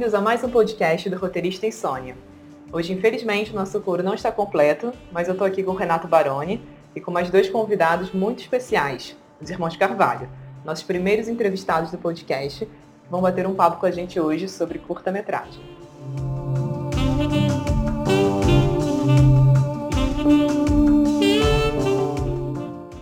Bem-vindos a mais um podcast do Roteirista Insônia. Hoje, infelizmente, o nosso coro não está completo, mas eu estou aqui com o Renato Baroni e com mais dois convidados muito especiais, os irmãos Carvalho, nossos primeiros entrevistados do podcast, que vão bater um papo com a gente hoje sobre curta-metragem.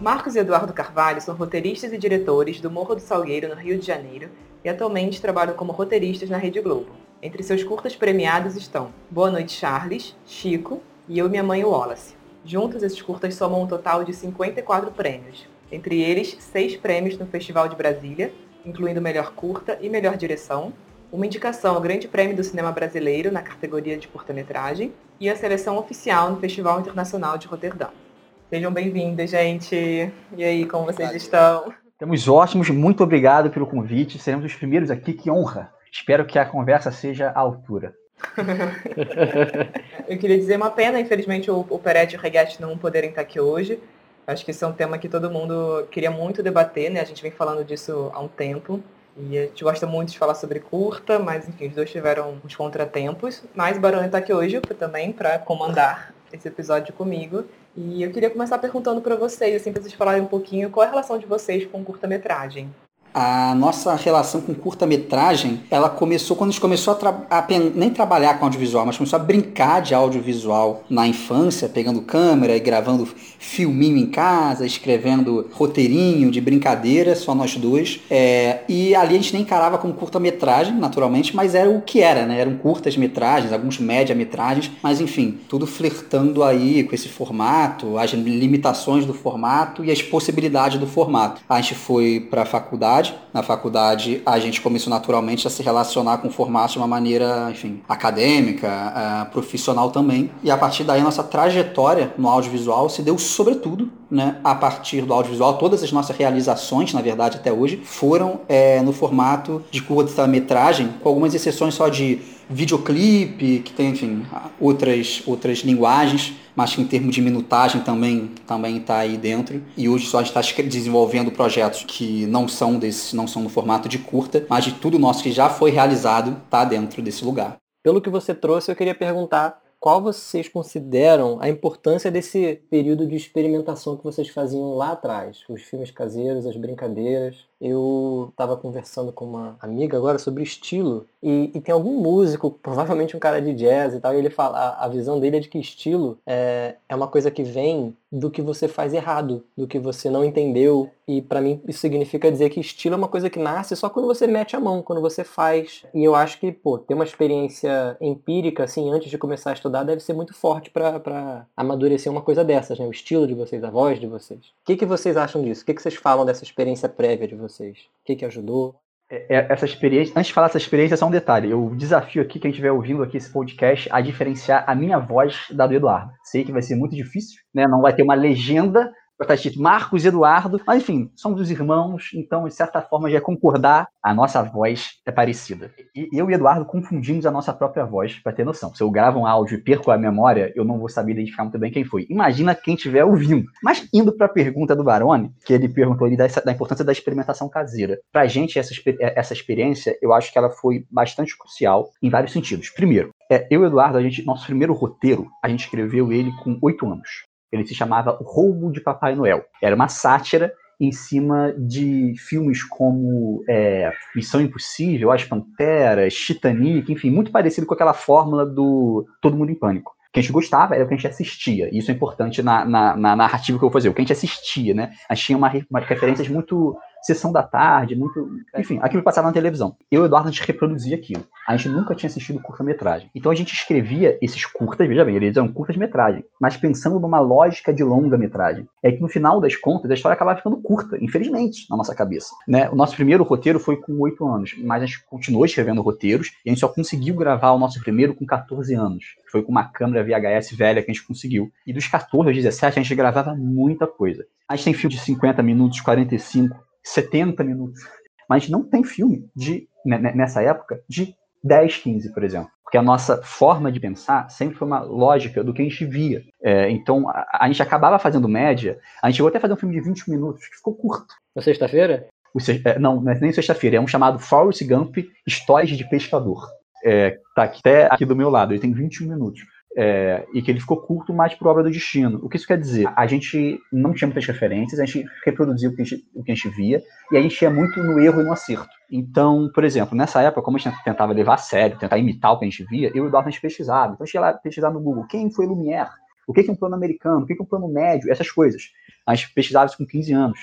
Marcos e Eduardo Carvalho são roteiristas e diretores do Morro do Salgueiro, no Rio de Janeiro, e atualmente trabalham como roteiristas na Rede Globo. Entre seus curtas premiados estão Boa Noite Charles, Chico e Eu Minha Mãe Wallace. Juntos, esses curtas somam um total de 54 prêmios, entre eles seis prêmios no Festival de Brasília, incluindo Melhor Curta e Melhor Direção, uma indicação ao Grande Prêmio do Cinema Brasileiro na categoria de curta-metragem e a seleção oficial no Festival Internacional de Roterdã. Sejam bem-vindos, gente. E aí, como vocês estão? Estamos ótimos, muito obrigado pelo convite. Seremos os primeiros aqui, que honra. Espero que a conversa seja à altura. Eu queria dizer uma pena, infelizmente, o, o Peretti e o Reguete não poderem estar aqui hoje. Acho que esse é um tema que todo mundo queria muito debater, né? A gente vem falando disso há um tempo. E a gente gosta muito de falar sobre curta, mas enfim, os dois tiveram uns contratempos. Mas o Barone está aqui hoje também para comandar esse episódio comigo. E eu queria começar perguntando para vocês, assim, para vocês falarem um pouquinho qual é a relação de vocês com curta-metragem a nossa relação com curta-metragem, ela começou quando a gente começou a, tra a nem trabalhar com audiovisual, mas começou a brincar de audiovisual na infância, pegando câmera e gravando filminho em casa, escrevendo roteirinho de brincadeira, só nós dois. É, e ali a gente nem encarava como curta-metragem, naturalmente, mas era o que era, né? Eram curtas-metragens, alguns média-metragens, mas enfim, tudo flertando aí com esse formato, as limitações do formato e as possibilidades do formato. A gente foi para a faculdade faculdade. Na faculdade, a gente começou naturalmente a se relacionar com o formato de uma maneira, enfim, acadêmica, uh, profissional também. E a partir daí, a nossa trajetória no audiovisual se deu sobretudo né, a partir do audiovisual, todas as nossas realizações, na verdade, até hoje, foram é, no formato de curta-metragem, com algumas exceções só de videoclipe, que tem, enfim, outras, outras linguagens, mas que em termos de minutagem também também está aí dentro. E hoje só a gente está desenvolvendo projetos que não são desse, não são no formato de curta, mas de tudo nosso que já foi realizado está dentro desse lugar. Pelo que você trouxe, eu queria perguntar qual vocês consideram a importância desse período de experimentação que vocês faziam lá atrás? Os filmes caseiros, as brincadeiras. Eu estava conversando com uma amiga agora sobre estilo e, e, tem algum músico, provavelmente um cara de jazz e tal, e ele fala, a, a visão dele é de que estilo é, é uma coisa que vem do que você faz errado, do que você não entendeu. E para mim isso significa dizer que estilo é uma coisa que nasce só quando você mete a mão, quando você faz. E eu acho que, pô, ter uma experiência empírica, assim, antes de começar a estudar, deve ser muito forte para amadurecer uma coisa dessas, né? O estilo de vocês, a voz de vocês. O que, que vocês acham disso? O que, que vocês falam dessa experiência prévia de vocês? O que, que ajudou? É, é, essa experiência, antes de falar dessa experiência, só um detalhe. Eu desafio aqui quem estiver ouvindo aqui esse podcast a diferenciar a minha voz da do Eduardo. Sei que vai ser muito difícil, né? Não vai ter uma legenda está escrito Marcos Eduardo, mas enfim, somos os irmãos, então de certa forma já é concordar, a nossa voz é parecida. E eu e Eduardo confundimos a nossa própria voz, para ter noção. Se eu gravo um áudio e perco a memória, eu não vou saber identificar muito bem quem foi. Imagina quem estiver ouvindo. Mas indo para a pergunta do Barone, que ele perguntou ali da, da importância da experimentação caseira. Para a gente, essa, essa experiência, eu acho que ela foi bastante crucial em vários sentidos. Primeiro, é, eu e Eduardo, a gente, nosso primeiro roteiro, a gente escreveu ele com oito anos. Ele se chamava O Roubo de Papai Noel. Era uma sátira em cima de filmes como é, Missão Impossível, As Panteras, Titanic, enfim, muito parecido com aquela fórmula do Todo Mundo em Pânico. O que a gente gostava era o que a gente assistia. E isso é importante na, na, na narrativa que eu vou fazer. O que a gente assistia, né? A gente tinha uma, uma referências muito sessão da tarde, muito. Enfim, aquilo que passava na televisão. Eu e o Eduardo, a gente reproduzia aquilo. A gente nunca tinha assistido curta-metragem. Então a gente escrevia esses curtas, veja bem, eles eram curtas-metragem, mas pensando numa lógica de longa-metragem. É que no final das contas, a história acabava ficando curta, infelizmente, na nossa cabeça. Né? O nosso primeiro roteiro foi com oito anos, mas a gente continuou escrevendo roteiros e a gente só conseguiu gravar o nosso primeiro com 14 anos. Foi com uma câmera VHS velha que a gente conseguiu. E dos 14 aos 17, a gente gravava muita coisa. A gente tem filme de 50 minutos, 45, 70 minutos. Mas não tem filme de né, né, nessa época de 10, 15, por exemplo. Porque a nossa forma de pensar sempre foi uma lógica do que a gente via. É, então, a, a, gente acabava fazendo média. A gente chegou até a fazer um filme de 20 minutos, que ficou curto. Na sexta-feira? É, não, não é nem sexta-feira. É um chamado Forrest Gump Histórias de Pescador. é, tá até aqui do meu lado, ele tem 21 minutos. É, e que ele ficou curto mais por obra do destino. O que isso quer dizer? A gente não tinha muitas referências, a gente reproduzia o que a gente, o que a gente via, e a gente ia muito no erro e no acerto. Então, por exemplo, nessa época, como a gente tentava levar a sério, tentar imitar o que a gente via, eu e o Eduardo a gente pesquisava. Então a gente ia lá pesquisar no Google quem foi Lumière, o que é um plano americano, o que é um plano médio, essas coisas. A gente pesquisava isso com 15 anos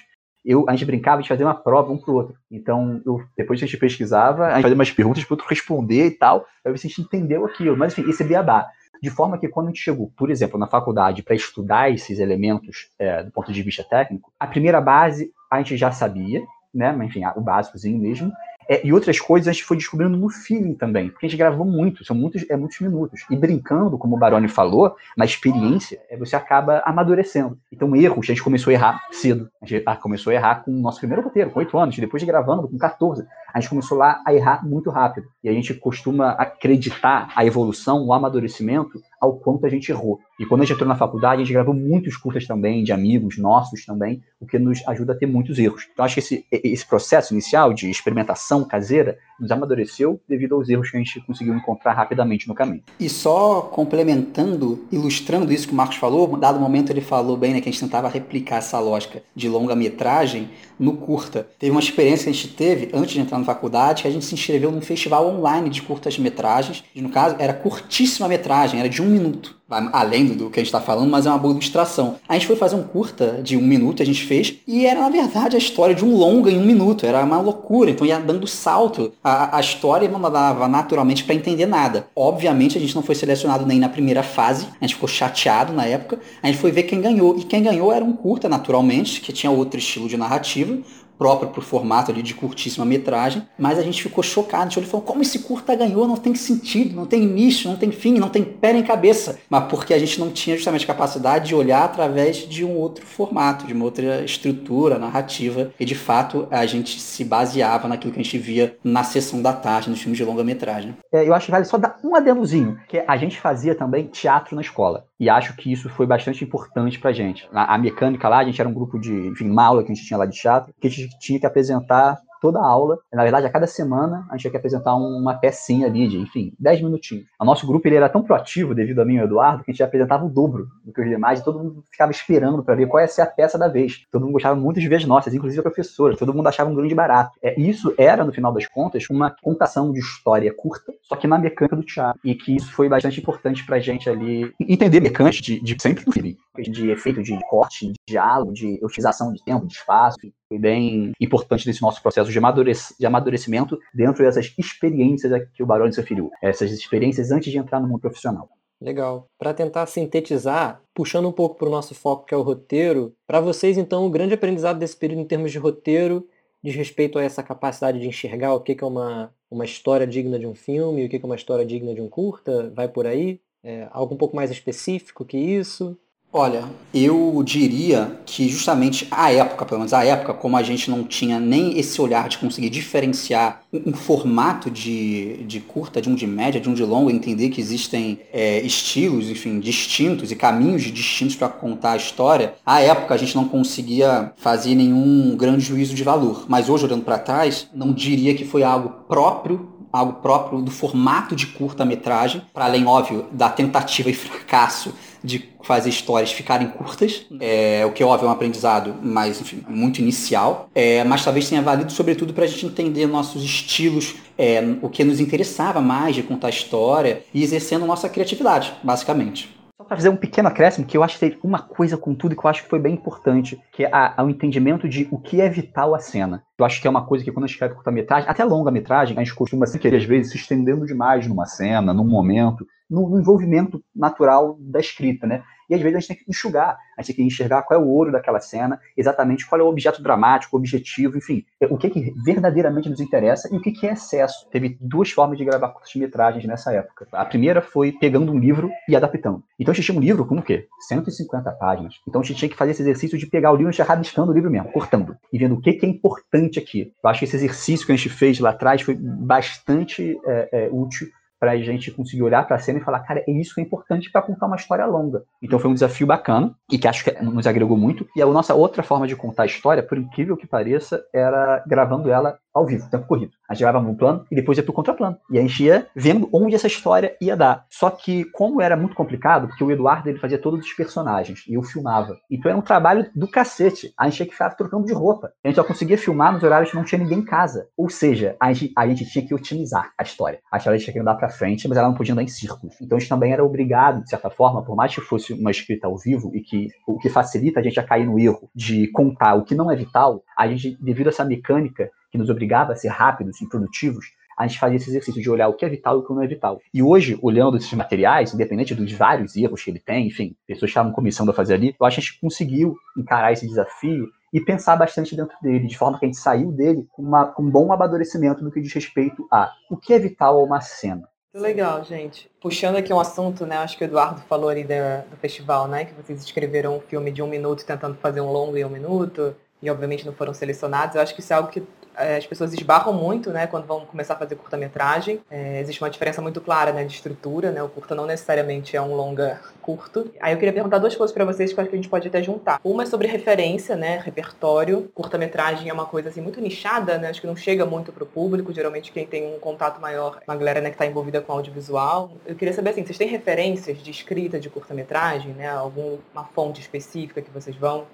eu, a gente brincava de fazer uma prova um pro outro. Então, eu, depois que a gente pesquisava, a gente fazia umas perguntas para o outro responder e tal, para ver se a gente entendeu aquilo. Mas, enfim, esse é beabá. De forma que quando a gente chegou, por exemplo, na faculdade para estudar esses elementos é, do ponto de vista técnico, a primeira base a gente já sabia, né? Mas, enfim, o básicozinho mesmo. É, e outras coisas a gente foi descobrindo no feeling também, porque a gente gravou muito, são muitos, é, muitos minutos. E brincando, como o Baroni falou, na experiência, é, você acaba amadurecendo. Então, erros, a gente começou a errar cedo. A gente ah, começou a errar com o nosso primeiro roteiro, com 8 anos, depois de gravando com 14. A gente começou lá a errar muito rápido. E a gente costuma acreditar a evolução, o amadurecimento, ao quanto a gente errou. E quando a gente entrou na faculdade, a gente gravou muitos curtas também, de amigos nossos também, o que nos ajuda a ter muitos erros. Então, acho que esse, esse processo inicial de experimentação caseira nos amadureceu devido aos erros que a gente conseguiu encontrar rapidamente no caminho. E só complementando, ilustrando isso que o Marcos falou, dado momento ele falou bem né, que a gente tentava replicar essa lógica de longa-metragem no curta. Teve uma experiência que a gente teve antes de entrar na faculdade, que a gente se inscreveu num festival online de curtas-metragens, no caso era curtíssima metragem, era de um minuto. Além do que a gente está falando, mas é uma boa ilustração. A gente foi fazer um curta de um minuto, a gente fez, e era na verdade a história de um longa em um minuto, era uma loucura, então ia dando salto. A, a história não dava naturalmente para entender nada. Obviamente a gente não foi selecionado nem na primeira fase, a gente ficou chateado na época, a gente foi ver quem ganhou, e quem ganhou era um curta naturalmente, que tinha outro estilo de narrativa, próprio para o formato ali de curtíssima metragem, mas a gente ficou chocado, a gente falou, como esse curta ganhou, não tem sentido, não tem início, não tem fim, não tem pé nem cabeça, mas porque a gente não tinha justamente capacidade de olhar através de um outro formato, de uma outra estrutura narrativa, e de fato a gente se baseava naquilo que a gente via na sessão da tarde, nos filmes de longa-metragem. É, eu acho que vale só dar um adendozinho, que a gente fazia também teatro na escola. E acho que isso foi bastante importante pra gente. A, a mecânica lá, a gente era um grupo de, enfim, que a gente tinha lá de teatro, que a gente tinha que apresentar toda a aula. Na verdade, a cada semana, a gente tinha que apresentar uma pecinha ali de, enfim, 10 minutinhos. O nosso grupo ele era tão proativo, devido a mim e ao Eduardo, que a gente apresentava o dobro do que os demais, e todo mundo ficava esperando para ver qual ia ser a peça da vez. Todo mundo gostava muito de ver as nossas, inclusive a professora. Todo mundo achava um grande barato. É, isso era, no final das contas, uma contação de história curta, só que na mecânica do teatro. E que isso foi bastante importante pra gente ali entender mecânica de, de sempre do feeling, de efeito de corte, de diálogo, de utilização de tempo, de espaço, foi bem importante nesse nosso processo de, amadurec de amadurecimento dentro dessas experiências que o Baroni se referiu, essas experiências antes de entrar no mundo profissional. Legal. Para tentar sintetizar, puxando um pouco para o nosso foco, que é o roteiro, para vocês, então, o grande aprendizado desse período em termos de roteiro diz respeito a essa capacidade de enxergar o que é uma, uma história digna de um filme, o que é uma história digna de um curta, vai por aí? É, algo um pouco mais específico que isso? Olha, eu diria que justamente a época, pelo menos a época, como a gente não tinha nem esse olhar de conseguir diferenciar um, formato de, de curta, de um de média, de um de longo, entender que existem é, estilos, enfim, distintos e caminhos distintos para contar a história, a época a gente não conseguia fazer nenhum grande juízo de valor. Mas hoje, olhando para trás, não diria que foi algo próprio algo próprio do formato de curta-metragem, para além, óbvio, da tentativa e fracasso de fazer histórias ficarem curtas, é, o que óbvio é um aprendizado, mas enfim, muito inicial, é, mas talvez tenha valido sobretudo para a gente entender nossos estilos, é, o que nos interessava mais de contar história e exercendo nossa criatividade, basicamente. Só para fazer um pequeno acréscimo, que eu acho que tem uma coisa com tudo que eu acho que foi bem importante, que é o entendimento de o que é vital a cena. Eu acho que é uma coisa que quando a gente escreve curta-metragem, até longa-metragem, a gente costuma se querer, às vezes, se estendendo demais numa cena, num momento, no envolvimento natural da escrita, né? E às vezes a gente tem que enxugar, a gente tem que enxergar qual é o ouro daquela cena, exatamente qual é o objeto dramático, o objetivo, enfim, o que, que verdadeiramente nos interessa e o que, que é excesso. Teve duas formas de gravar curtas-metragens nessa época. A primeira foi pegando um livro e adaptando. Então a gente tinha um livro com o quê? 150 páginas. Então a gente tinha que fazer esse exercício de pegar o livro e rabiscando o livro mesmo, cortando, e vendo o que, que é importante aqui. Eu acho que esse exercício que a gente fez lá atrás foi bastante é, é, útil para a gente conseguir olhar para a cena e falar, cara, é isso que é importante para contar uma história longa. Então foi um desafio bacana e que acho que nos agregou muito. E a nossa outra forma de contar a história, por incrível que pareça, era gravando ela ao vivo, tempo corrido. A gente gravava um plano e depois ia pro contraplano. E a gente ia vendo onde essa história ia dar. Só que, como era muito complicado, porque o Eduardo ele fazia todos os personagens e eu filmava. Então era um trabalho do cacete. A gente tinha que ficar trocando de roupa. A gente só conseguia filmar nos horários que não tinha ninguém em casa. Ou seja, a gente, a gente tinha que otimizar a história. A história tinha que andar pra frente, mas ela não podia andar em círculos. Então a gente também era obrigado, de certa forma, por mais que fosse uma escrita ao vivo e que o que facilita a gente a cair no erro de contar o que não é vital, a gente, devido a essa mecânica que nos obrigava a ser rápidos e produtivos, a gente fazia esse exercício de olhar o que é vital e o que não é vital. E hoje, olhando esses materiais, independente dos vários erros que ele tem, enfim, pessoas estavam começando a fazer ali, eu acho que a gente conseguiu encarar esse desafio e pensar bastante dentro dele, de forma que a gente saiu dele com, uma, com um bom amadurecimento no que diz respeito a o que é vital a uma cena. Legal, gente. Puxando aqui um assunto, né? Acho que o Eduardo falou ali do festival, né? Que vocês escreveram um filme de um minuto tentando fazer um longo em um minuto e obviamente não foram selecionados. Eu acho que isso é algo que é, as pessoas esbarram muito, né, quando vão começar a fazer curta-metragem. É, existe uma diferença muito clara, né, de estrutura, né, o curta não necessariamente é um longa curto. Aí eu queria perguntar duas coisas para vocês que eu acho que a gente pode até juntar. Uma é sobre referência, né, repertório. Curta-metragem é uma coisa assim muito nichada, né, acho que não chega muito pro público. Geralmente quem tem um contato maior uma galera, né, que tá envolvida com audiovisual. Eu queria saber assim, vocês têm referências de escrita de curta-metragem, né, alguma fonte específica que vocês vão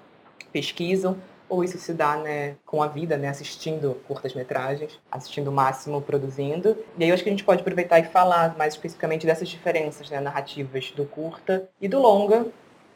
pesquisam? Ou isso se dá né, com a vida, né, assistindo curtas-metragens, assistindo o máximo produzindo. E aí eu acho que a gente pode aproveitar e falar mais especificamente dessas diferenças né, narrativas do curta e do longa,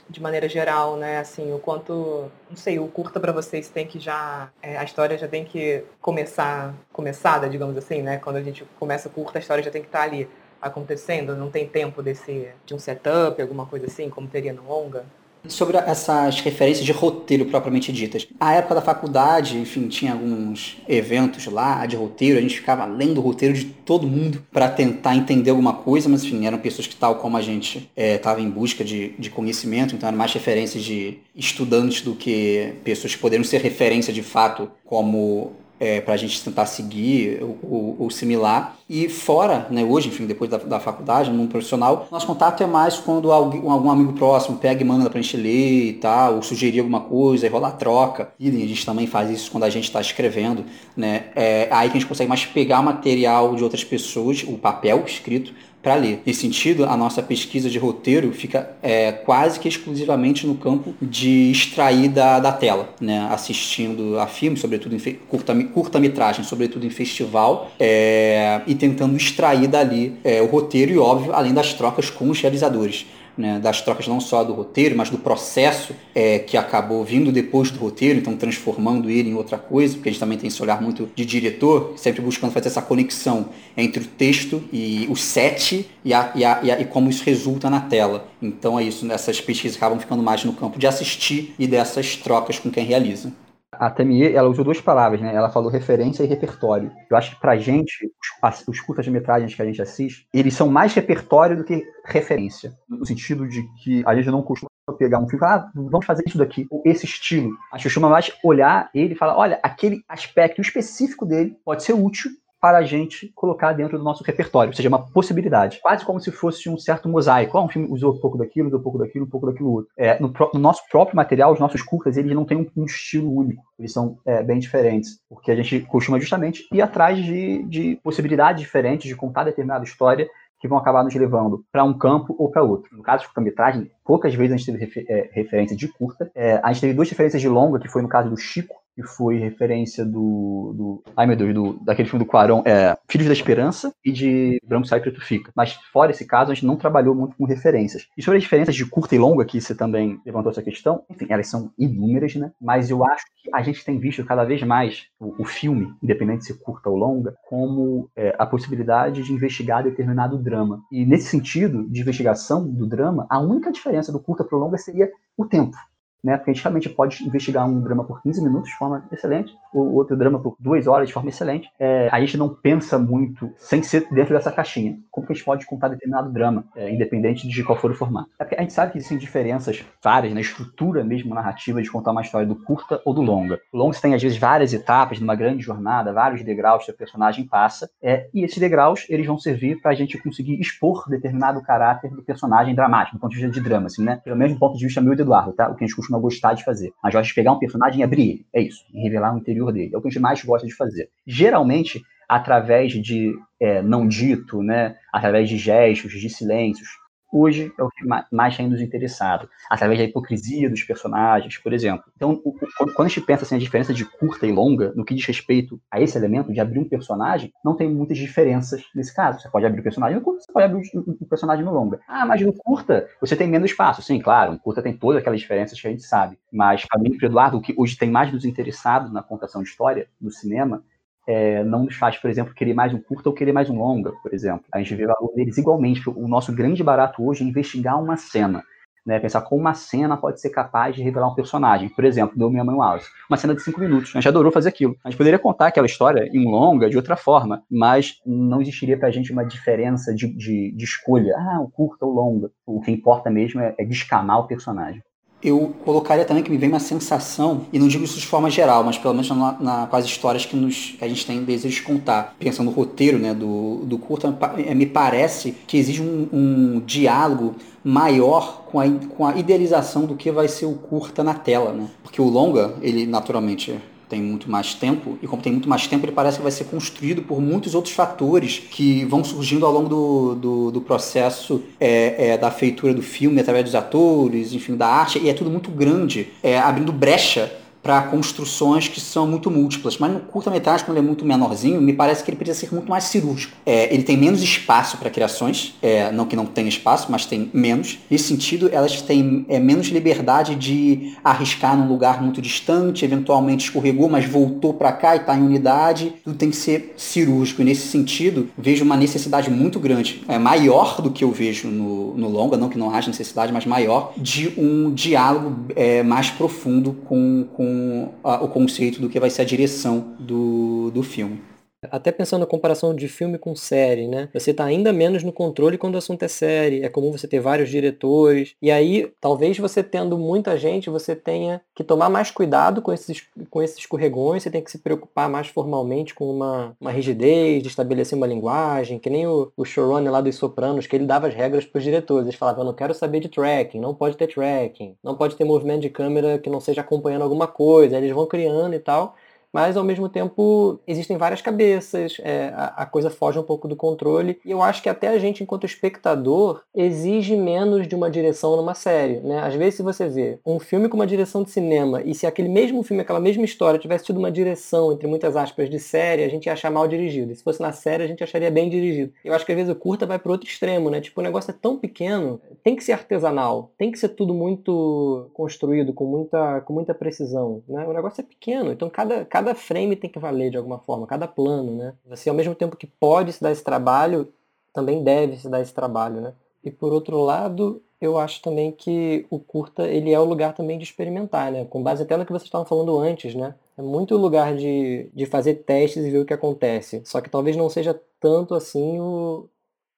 de maneira geral, né? Assim, o quanto, não sei, o curta para vocês tem que já, é, a história já tem que começar, começada, digamos assim, né? Quando a gente começa o curta, a história já tem que estar tá ali acontecendo, não tem tempo desse de um setup, alguma coisa assim, como teria no longa. Sobre essas referências de roteiro propriamente ditas. A época da faculdade, enfim, tinha alguns eventos lá de roteiro, a gente ficava lendo o roteiro de todo mundo para tentar entender alguma coisa, mas enfim, eram pessoas que, tal como a gente, estava é, em busca de, de conhecimento, então eram mais referências de estudantes do que pessoas que poderiam ser referência de fato como é, para a gente tentar seguir o, similar. E fora, né, hoje, enfim, depois da, da faculdade, no mundo profissional, nosso contato é mais quando alguém, algum amigo próximo pega e manda para a gente ler e tal, ou sugerir alguma coisa, e rolar troca. E a gente também faz isso quando a gente está escrevendo. Né? É aí que a gente consegue mais pegar material de outras pessoas, o papel escrito, para ler. Nesse sentido, a nossa pesquisa de roteiro fica é, quase que exclusivamente no campo de extrair da, da tela, né? assistindo a filmes, sobretudo em curta-metragem, curta sobretudo em festival, é, e tentando extrair dali é, o roteiro e, óbvio, além das trocas com os realizadores né, das trocas não só do roteiro, mas do processo é, que acabou vindo depois do roteiro, então transformando ele em outra coisa, porque a gente também tem esse olhar muito de diretor, sempre buscando fazer essa conexão entre o texto e o set e, a, e, a, e, a, e como isso resulta na tela. Então é isso, essas pesquisas acabam ficando mais no campo de assistir e dessas trocas com quem realiza a Tamie, ela usou duas palavras, né? Ela falou referência e repertório. Eu acho que pra gente, os, os curtas-metragens que a gente assiste, eles são mais repertório do que referência. No sentido de que a gente não costuma pegar um filme e falar, ah, vamos fazer isso daqui, ou esse estilo. A gente costuma mais olhar ele e falar, olha, aquele aspecto específico dele pode ser útil para a gente colocar dentro do nosso repertório, ou seja, uma possibilidade. Quase como se fosse um certo mosaico. Ah, um filme usou um pouco daquilo, usou um pouco daquilo, um pouco daquilo outro. É, no, no, nosso próprio material, os nossos curtas, eles não têm um, um estilo único. Eles são é, bem diferentes. Porque a gente costuma justamente ir atrás de, de possibilidades diferentes de contar determinada história que vão acabar nos levando para um campo ou para outro. No caso de curta-metragem, poucas vezes a gente teve refer é, referência de curta. É, a gente teve duas referências de longa, que foi no caso do Chico, que foi referência do, do ai meu Deus, do, daquele filme do Quaron, é, Filhos da Esperança e de Branco Sai Preto Fica. Mas fora esse caso, a gente não trabalhou muito com referências. E sobre as diferenças de curta e longa, que você também levantou essa questão, enfim, elas são inúmeras, né? Mas eu acho que a gente tem visto cada vez mais o, o filme, independente se curta ou longa, como é, a possibilidade de investigar determinado drama. E nesse sentido de investigação do drama, a única diferença do curta para o longa seria o tempo né? Porque a gente realmente pode investigar um drama por 15 minutos de forma excelente, o outro drama por duas horas de forma excelente. É, a gente não pensa muito sem ser dentro dessa caixinha. Como que a gente pode contar determinado drama, é, independente de qual for o formato? É porque a gente sabe que existem diferenças várias na estrutura mesmo narrativa de contar uma história do curta ou do longa. O longa tem, às vezes, várias etapas numa grande jornada, vários degraus que o personagem passa, é, e esses degraus eles vão servir para a gente conseguir expor determinado caráter do personagem dramático, do ponto de vista de drama, assim, né? Pelo menos do ponto de vista meu e do Eduardo, tá? O que a gente costuma gostar de fazer. Gente gosta de pegar um personagem e abrir ele. É isso. E revelar o interior dele. É o que a gente mais gosta de fazer. Geralmente, através de é, não dito, né? através de gestos, de silêncios, hoje é o que mais tem nos interessado, através da hipocrisia dos personagens, por exemplo. Então, quando a gente pensa assim, a diferença de curta e longa, no que diz respeito a esse elemento de abrir um personagem, não tem muitas diferenças nesse caso. Você pode abrir o personagem no curta, você pode abrir um personagem no longa. Ah, mas no curta você tem menos espaço. Sim, claro, no curta tem todas aquelas diferenças que a gente sabe. Mas, para mim, para Eduardo, o que hoje tem mais nos interessado na contação de história, no cinema, é, não nos faz, por exemplo, querer mais um curto ou querer mais um longa, por exemplo. A gente vê valor deles igualmente. O nosso grande barato hoje é investigar uma cena. Né, pensar como uma cena pode ser capaz de revelar um personagem. Por exemplo, do Minha Mãe Wallace. Uma cena de cinco minutos. A gente adorou fazer aquilo. A gente poderia contar aquela história em longa, de outra forma, mas não existiria pra gente uma diferença de, de, de escolha. Ah, o curto ou longa. O que importa mesmo é, é descamar o personagem eu colocaria também que me vem uma sensação, e não digo isso de forma geral, mas pelo menos na, na, com as histórias que, nos, a gente tem desejo de contar. Pensando no roteiro né, do, do curta, é, me parece que exige um, um diálogo maior com a, com a idealização do que vai ser o curta na tela. Né? Porque o longa, ele naturalmente tem muito mais tempo, e como tem muito mais tempo, ele parece que vai ser construído por muitos outros fatores que vão surgindo ao longo do, do, do processo é, é, da feitura do filme, através dos atores, enfim, da arte, e é tudo muito grande, é, abrindo brecha para construções que são muito múltiplas. Mas no curta-metragem, quando ele é muito menorzinho, me parece que ele precisa ser muito mais cirúrgico. É, ele tem menos espaço para criações, é, não que não tenha espaço, mas tem menos. Nesse sentido, elas têm é, menos liberdade de arriscar num lugar muito distante, eventualmente escorregou, mas voltou para cá e está em unidade. Tudo tem que ser cirúrgico. E nesse sentido, vejo uma necessidade muito grande, é maior do que eu vejo no, no longa, não que não haja necessidade, mas maior, de um diálogo é, mais profundo com, com a, o conceito do que vai ser a direção do, do filme. Até pensando na comparação de filme com série, né? Você está ainda menos no controle quando o assunto é série. É comum você ter vários diretores. E aí, talvez você tendo muita gente, você tenha que tomar mais cuidado com esses, com esses escorregões. Você tem que se preocupar mais formalmente com uma, uma rigidez, de estabelecer uma linguagem. Que nem o, o showrunner lá dos Sopranos, que ele dava as regras para os diretores. Eles falavam, eu não quero saber de tracking, não pode ter tracking, não pode ter movimento de câmera que não seja acompanhando alguma coisa. Aí eles vão criando e tal mas ao mesmo tempo existem várias cabeças, é, a, a, coisa foge um pouco do controle, e eu acho que até a gente, enquanto espectador, exige menos de uma direção numa série. Né? Às vezes, se você vê um filme com uma direção de cinema, e se aquele mesmo filme, aquela mesma história, tivesse tido uma direção, entre muitas aspas, de série, a gente ia achar mal dirigido. E se fosse na série, a gente acharia bem dirigido. Eu acho que às vezes o curta vai para outro extremo, né? Tipo, o negócio é tão pequeno, tem que ser artesanal, tem que ser tudo muito construído, com muita, com muita precisão. Né? O negócio é pequeno, então cada, cada cada frame tem que valer de alguma forma, cada plano, né? Você, ao mesmo tempo que pode se dar esse trabalho, também deve se dar esse trabalho, né? E por outro lado, eu acho também que o curta, ele é o lugar também de experimentar, né? Com base até no que vocês estavam falando antes, né? É muito lugar de, de fazer testes e ver o que acontece. Só que talvez não seja tanto assim o,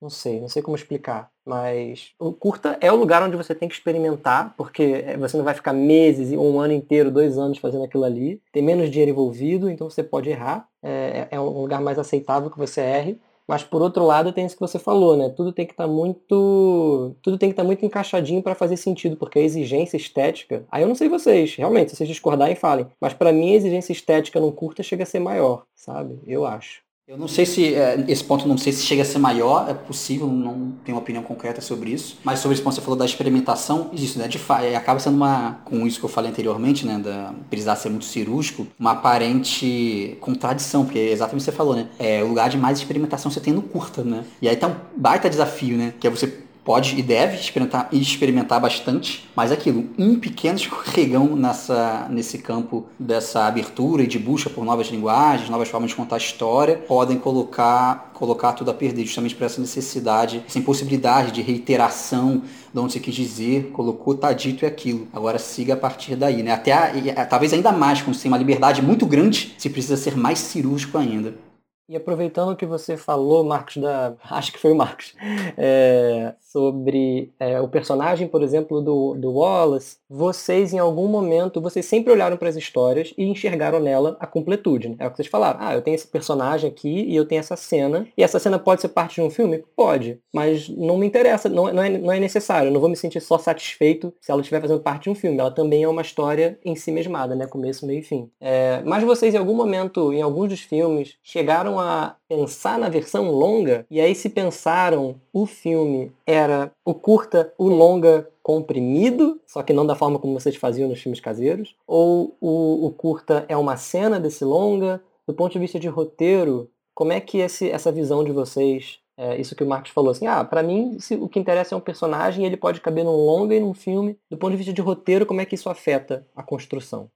não sei, não sei como explicar. Mas o curta é o lugar onde você tem que experimentar, porque é, você não vai ficar meses, um ano inteiro, dois anos fazendo aquilo ali. Tem menos dinheiro envolvido, então você pode errar. É, é, é um lugar mais aceitável que você erre. Mas por outro lado tem isso que você falou, né? Tudo tem que estar tá muito, tudo tem que estar tá muito encaixadinho para fazer sentido, porque a exigência estética, aí eu não sei vocês, realmente, se vocês discordarem, falem, mas para mim a exigência estética num curta chega a ser maior, sabe? Eu acho. Eu não sei se, é, esse ponto não sei se chega a ser maior, é possível, não tenho uma opinião concreta sobre isso, mas sobre esse ponto que você falou da experimentação, isso, né, de fato, é, acaba sendo uma, com isso que eu falei anteriormente, né, da precisar ser muito cirúrgico, uma aparente contradição, porque é exatamente o que você falou, né, é o lugar de mais experimentação você tem no curta, né, e aí tá um baita desafio, né, que é você pode e deve experimentar, experimentar bastante, mas aquilo, um pequeno escorregão nessa, nesse campo dessa abertura e de busca por novas linguagens, novas formas de contar história, podem colocar, colocar tudo a perder, justamente por essa necessidade, essa impossibilidade de reiteração de onde você quis dizer, colocou, tá dito e aquilo. Agora siga a partir daí, né? Até a, talvez ainda mais, quando você tem uma liberdade muito grande, se precisa ser mais cirúrgico ainda. E aproveitando que você falou, Marcos, da. Acho que foi o Marcos, é, sobre é, o personagem, por exemplo, do, do Wallace, vocês em algum momento, vocês sempre olharam para as histórias e enxergaram nela a completude. Né? É o que vocês falaram. Ah, eu tenho esse personagem aqui e eu tenho essa cena. E essa cena pode ser parte de um filme? Pode. Mas não me interessa, não, não, é, não é necessário. Eu não vou me sentir só satisfeito se ela estiver fazendo parte de um filme. Ela também é uma história em si mesmada, né? Começo, meio e fim. É, mas vocês, em algum momento, em alguns dos filmes, chegaram a pensar na versão longa, e aí se pensaram o filme era o curta, o longa comprimido, só que não da forma como vocês faziam nos filmes caseiros, ou o, o curta é uma cena desse longa, do ponto de vista de roteiro, como é que esse, essa visão de vocês é, isso que o Marcos falou, assim, ah, para mim se, o que interessa é um personagem, ele pode caber num longa e num filme. Do ponto de vista de roteiro, como é que isso afeta a construção?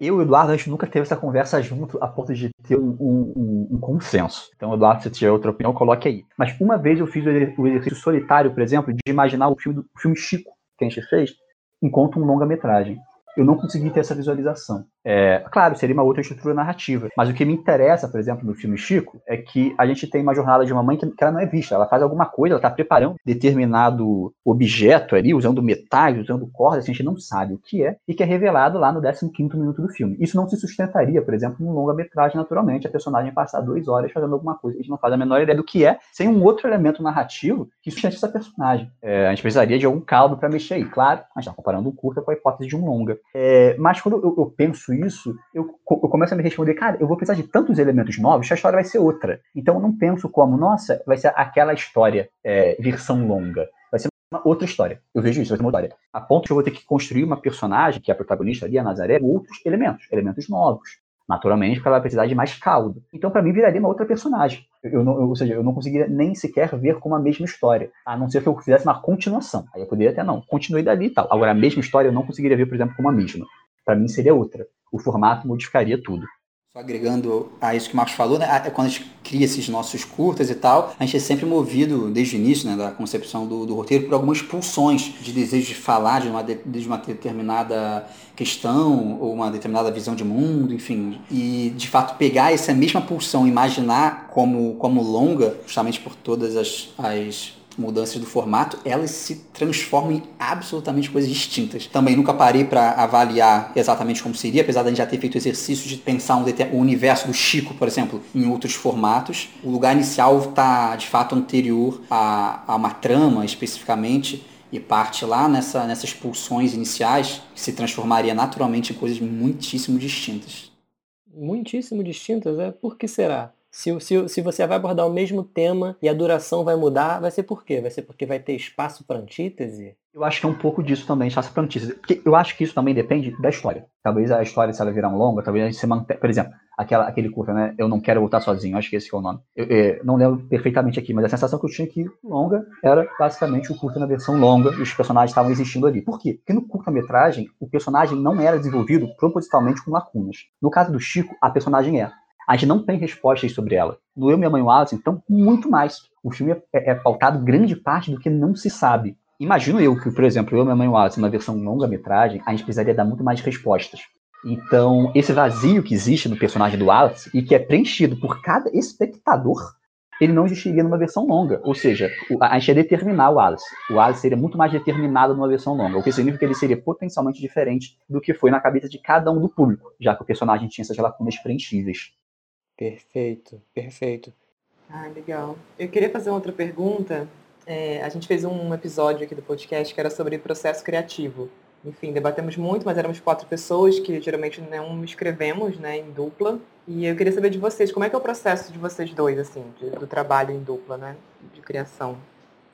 Eu e o Eduardo, a gente nunca teve essa conversa junto a ponto de ter um, um, um consenso. Então, Eduardo, se tiver outra opinião, coloque aí. Mas uma vez eu fiz o exercício solitário, por exemplo, de imaginar o filme, o filme Chico, que a gente fez, enquanto um longa-metragem. Eu não consegui ter essa visualização. É, claro, seria uma outra estrutura narrativa. Mas o que me interessa, por exemplo, no filme Chico, é que a gente tem uma jornada de uma mãe que, que ela não é vista. Ela faz alguma coisa, ela está preparando determinado objeto ali, usando metais, usando cordas, a gente não sabe o que é, e que é revelado lá no 15 minuto do filme. Isso não se sustentaria, por exemplo, num longa-metragem, naturalmente, a personagem passar duas horas fazendo alguma coisa. A gente não faz a menor ideia do que é, sem um outro elemento narrativo que sustente essa personagem. É, a gente precisaria de algum caldo para mexer aí. Claro, a gente está comparando um curta com a hipótese de um longa. É, mas quando eu, eu penso isso, eu, eu, começo a me responder, cara, eu vou precisar de tantos elementos novos que a história vai ser outra. Então eu não penso como, nossa, vai ser aquela história, é, versão longa. Vai ser uma outra história. Eu vejo isso, vai ser uma história. A ponto que eu vou ter que construir uma personagem, que é a protagonista ali, a Nazaré, outros elementos, elementos novos. Naturalmente, porque ela vai precisar de mais caldo. Então, para mim, viraria uma outra personagem. Eu não, ou seja, eu não conseguiria nem sequer ver como a mesma história. A não ser que eu fizesse uma continuação. Aí eu poderia até não. Continuei dali e tal. Agora, a mesma história eu não conseguiria ver, por exemplo, como a mesma. Para mim, seria outra o formato modificaria tudo. Só agregando a isso que o Marcos falou, né, quando a gente cria esses nossos curtas e tal, a gente é sempre movido, desde o início né, da concepção do, do roteiro, por algumas pulsões de desejo de falar de uma, de, de uma determinada questão ou uma determinada visão de mundo, enfim. E, de fato, pegar essa mesma pulsão, imaginar como, como longa, justamente por todas as, as mudanças do formato, elas se transformam em absolutamente coisas distintas. Também nunca parei para avaliar exatamente como seria, apesar de a gente já ter feito exercício de pensar um o universo do Chico, por exemplo, em outros formatos. O lugar inicial está, de fato, anterior a, a uma trama, especificamente, e parte lá nessa, nessas pulsões iniciais, que se transformaria naturalmente em coisas muitíssimo distintas. Muitíssimo distintas? É? Por que será? Se, se, se você vai abordar o mesmo tema e a duração vai mudar, vai ser por quê? Vai ser porque vai ter espaço para antítese? Eu acho que é um pouco disso também, espaço para antítese. Porque eu acho que isso também depende da história. Talvez a história, se ela virar um longa, talvez a gente se mantenha. Por exemplo, aquela, aquele curta, né? Eu não quero voltar sozinho, acho que esse é o nome. Eu, eu, não lembro perfeitamente aqui, mas a sensação que eu tinha que longa era basicamente o curta na versão longa e os personagens estavam existindo ali. Por quê? Porque no curta-metragem, o personagem não era desenvolvido propositalmente com lacunas. No caso do Chico, a personagem é. A gente não tem respostas sobre ela. No Eu, Minha Mãe Wallace, então, muito mais. O filme é, é, é pautado grande parte do que não se sabe. Imagino eu que, por exemplo, Eu, Minha Mãe Wallace, na versão longa-metragem, a gente precisaria dar muito mais respostas. Então, esse vazio que existe no personagem do Wallace e que é preenchido por cada espectador, ele não existiria numa versão longa. Ou seja, a gente ia determinar o Wallace. O Wallace seria muito mais determinado numa versão longa, o que significa que ele seria potencialmente diferente do que foi na cabeça de cada um do público, já que o personagem tinha essas lacunas preenchíveis. Perfeito, perfeito. Ah, legal. Eu queria fazer outra pergunta. É, a gente fez um episódio aqui do podcast que era sobre processo criativo. Enfim, debatemos muito, mas éramos quatro pessoas que geralmente não escrevemos, né, em dupla. E eu queria saber de vocês, como é que é o processo de vocês dois, assim, de, do trabalho em dupla, né, de criação?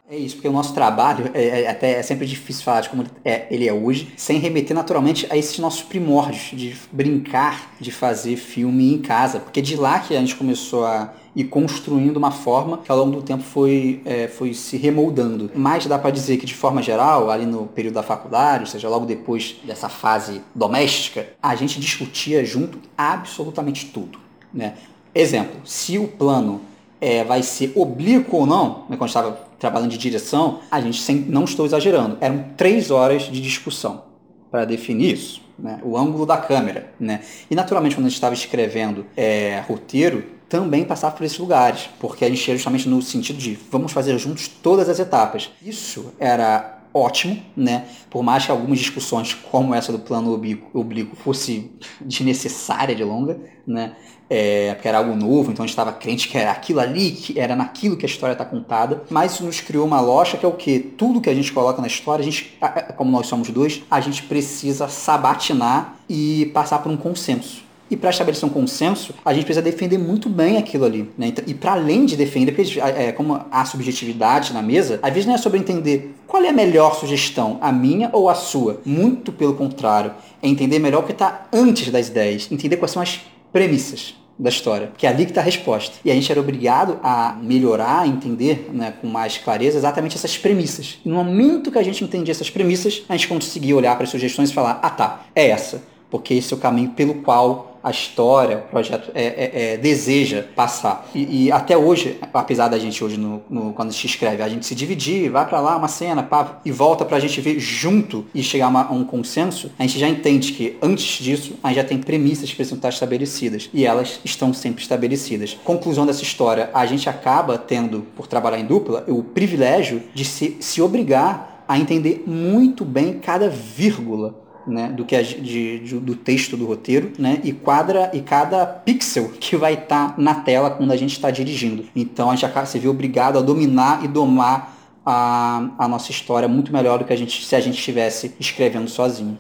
É isso, porque o nosso trabalho é, é, até é sempre difícil falar de como é, ele é hoje, sem remeter naturalmente a esses nossos primórdios de brincar de fazer filme em casa, porque de lá que a gente começou a ir construindo uma forma que ao longo do tempo foi, é, foi se remoldando. Mas dá para dizer que de forma geral, ali no período da faculdade, ou seja, logo depois dessa fase doméstica, a gente discutia junto absolutamente tudo. Né? Exemplo, se o plano é, vai ser oblíquo ou não, né, quando estava trabalhando de direção, a gente sem, não estou exagerando, eram três horas de discussão para definir isso. Né, o ângulo da câmera. Né? E naturalmente, quando a gente estava escrevendo é, roteiro, também passar por esses lugares, porque a gente ia justamente no sentido de vamos fazer juntos todas as etapas. Isso era ótimo, né? Por mais que algumas discussões como essa do plano oblíquo fosse desnecessária de longa, né? É, porque era algo novo, então a gente estava crente que era aquilo ali, que era naquilo que a história está contada, mas isso nos criou uma loja que é o que? Tudo que a gente coloca na história, a gente, como nós somos dois, a gente precisa sabatinar e passar por um consenso. E para estabelecer um consenso, a gente precisa defender muito bem aquilo ali. Né? E para além de defender, porque é, como há subjetividade na mesa, às vezes não é sobre entender qual é a melhor sugestão, a minha ou a sua. Muito pelo contrário, é entender melhor o que está antes das ideias, entender quais são as premissas da história, que é ali que está a resposta. E a gente era obrigado a melhorar, a entender né, com mais clareza exatamente essas premissas. E no momento que a gente entendia essas premissas, a gente conseguia olhar para as sugestões e falar: ah tá, é essa, porque esse é o caminho pelo qual a história, o projeto é, é, é, deseja passar. E, e, até hoje, apesar da gente hoje, no, no, quando gente escreve, a gente se dividir, vai para lá uma cena, pá, e volta para a gente ver junto e chegar a, um consenso, a gente já entende que antes disso, a gente já tem premissas que precisam estar estabelecidas. E elas estão sempre estabelecidas. Conclusão dessa história, a gente acaba tendo, por trabalhar em dupla, o privilégio de se, se obrigar a entender muito bem cada vírgula né, do que a, de, de, do texto do roteiro, né, e quadra e cada pixel que vai estar tá na tela quando a gente está dirigindo. Então a gente acaba se vê obrigado a dominar e domar a, a nossa história muito melhor do que a gente se a gente estivesse escrevendo sozinho.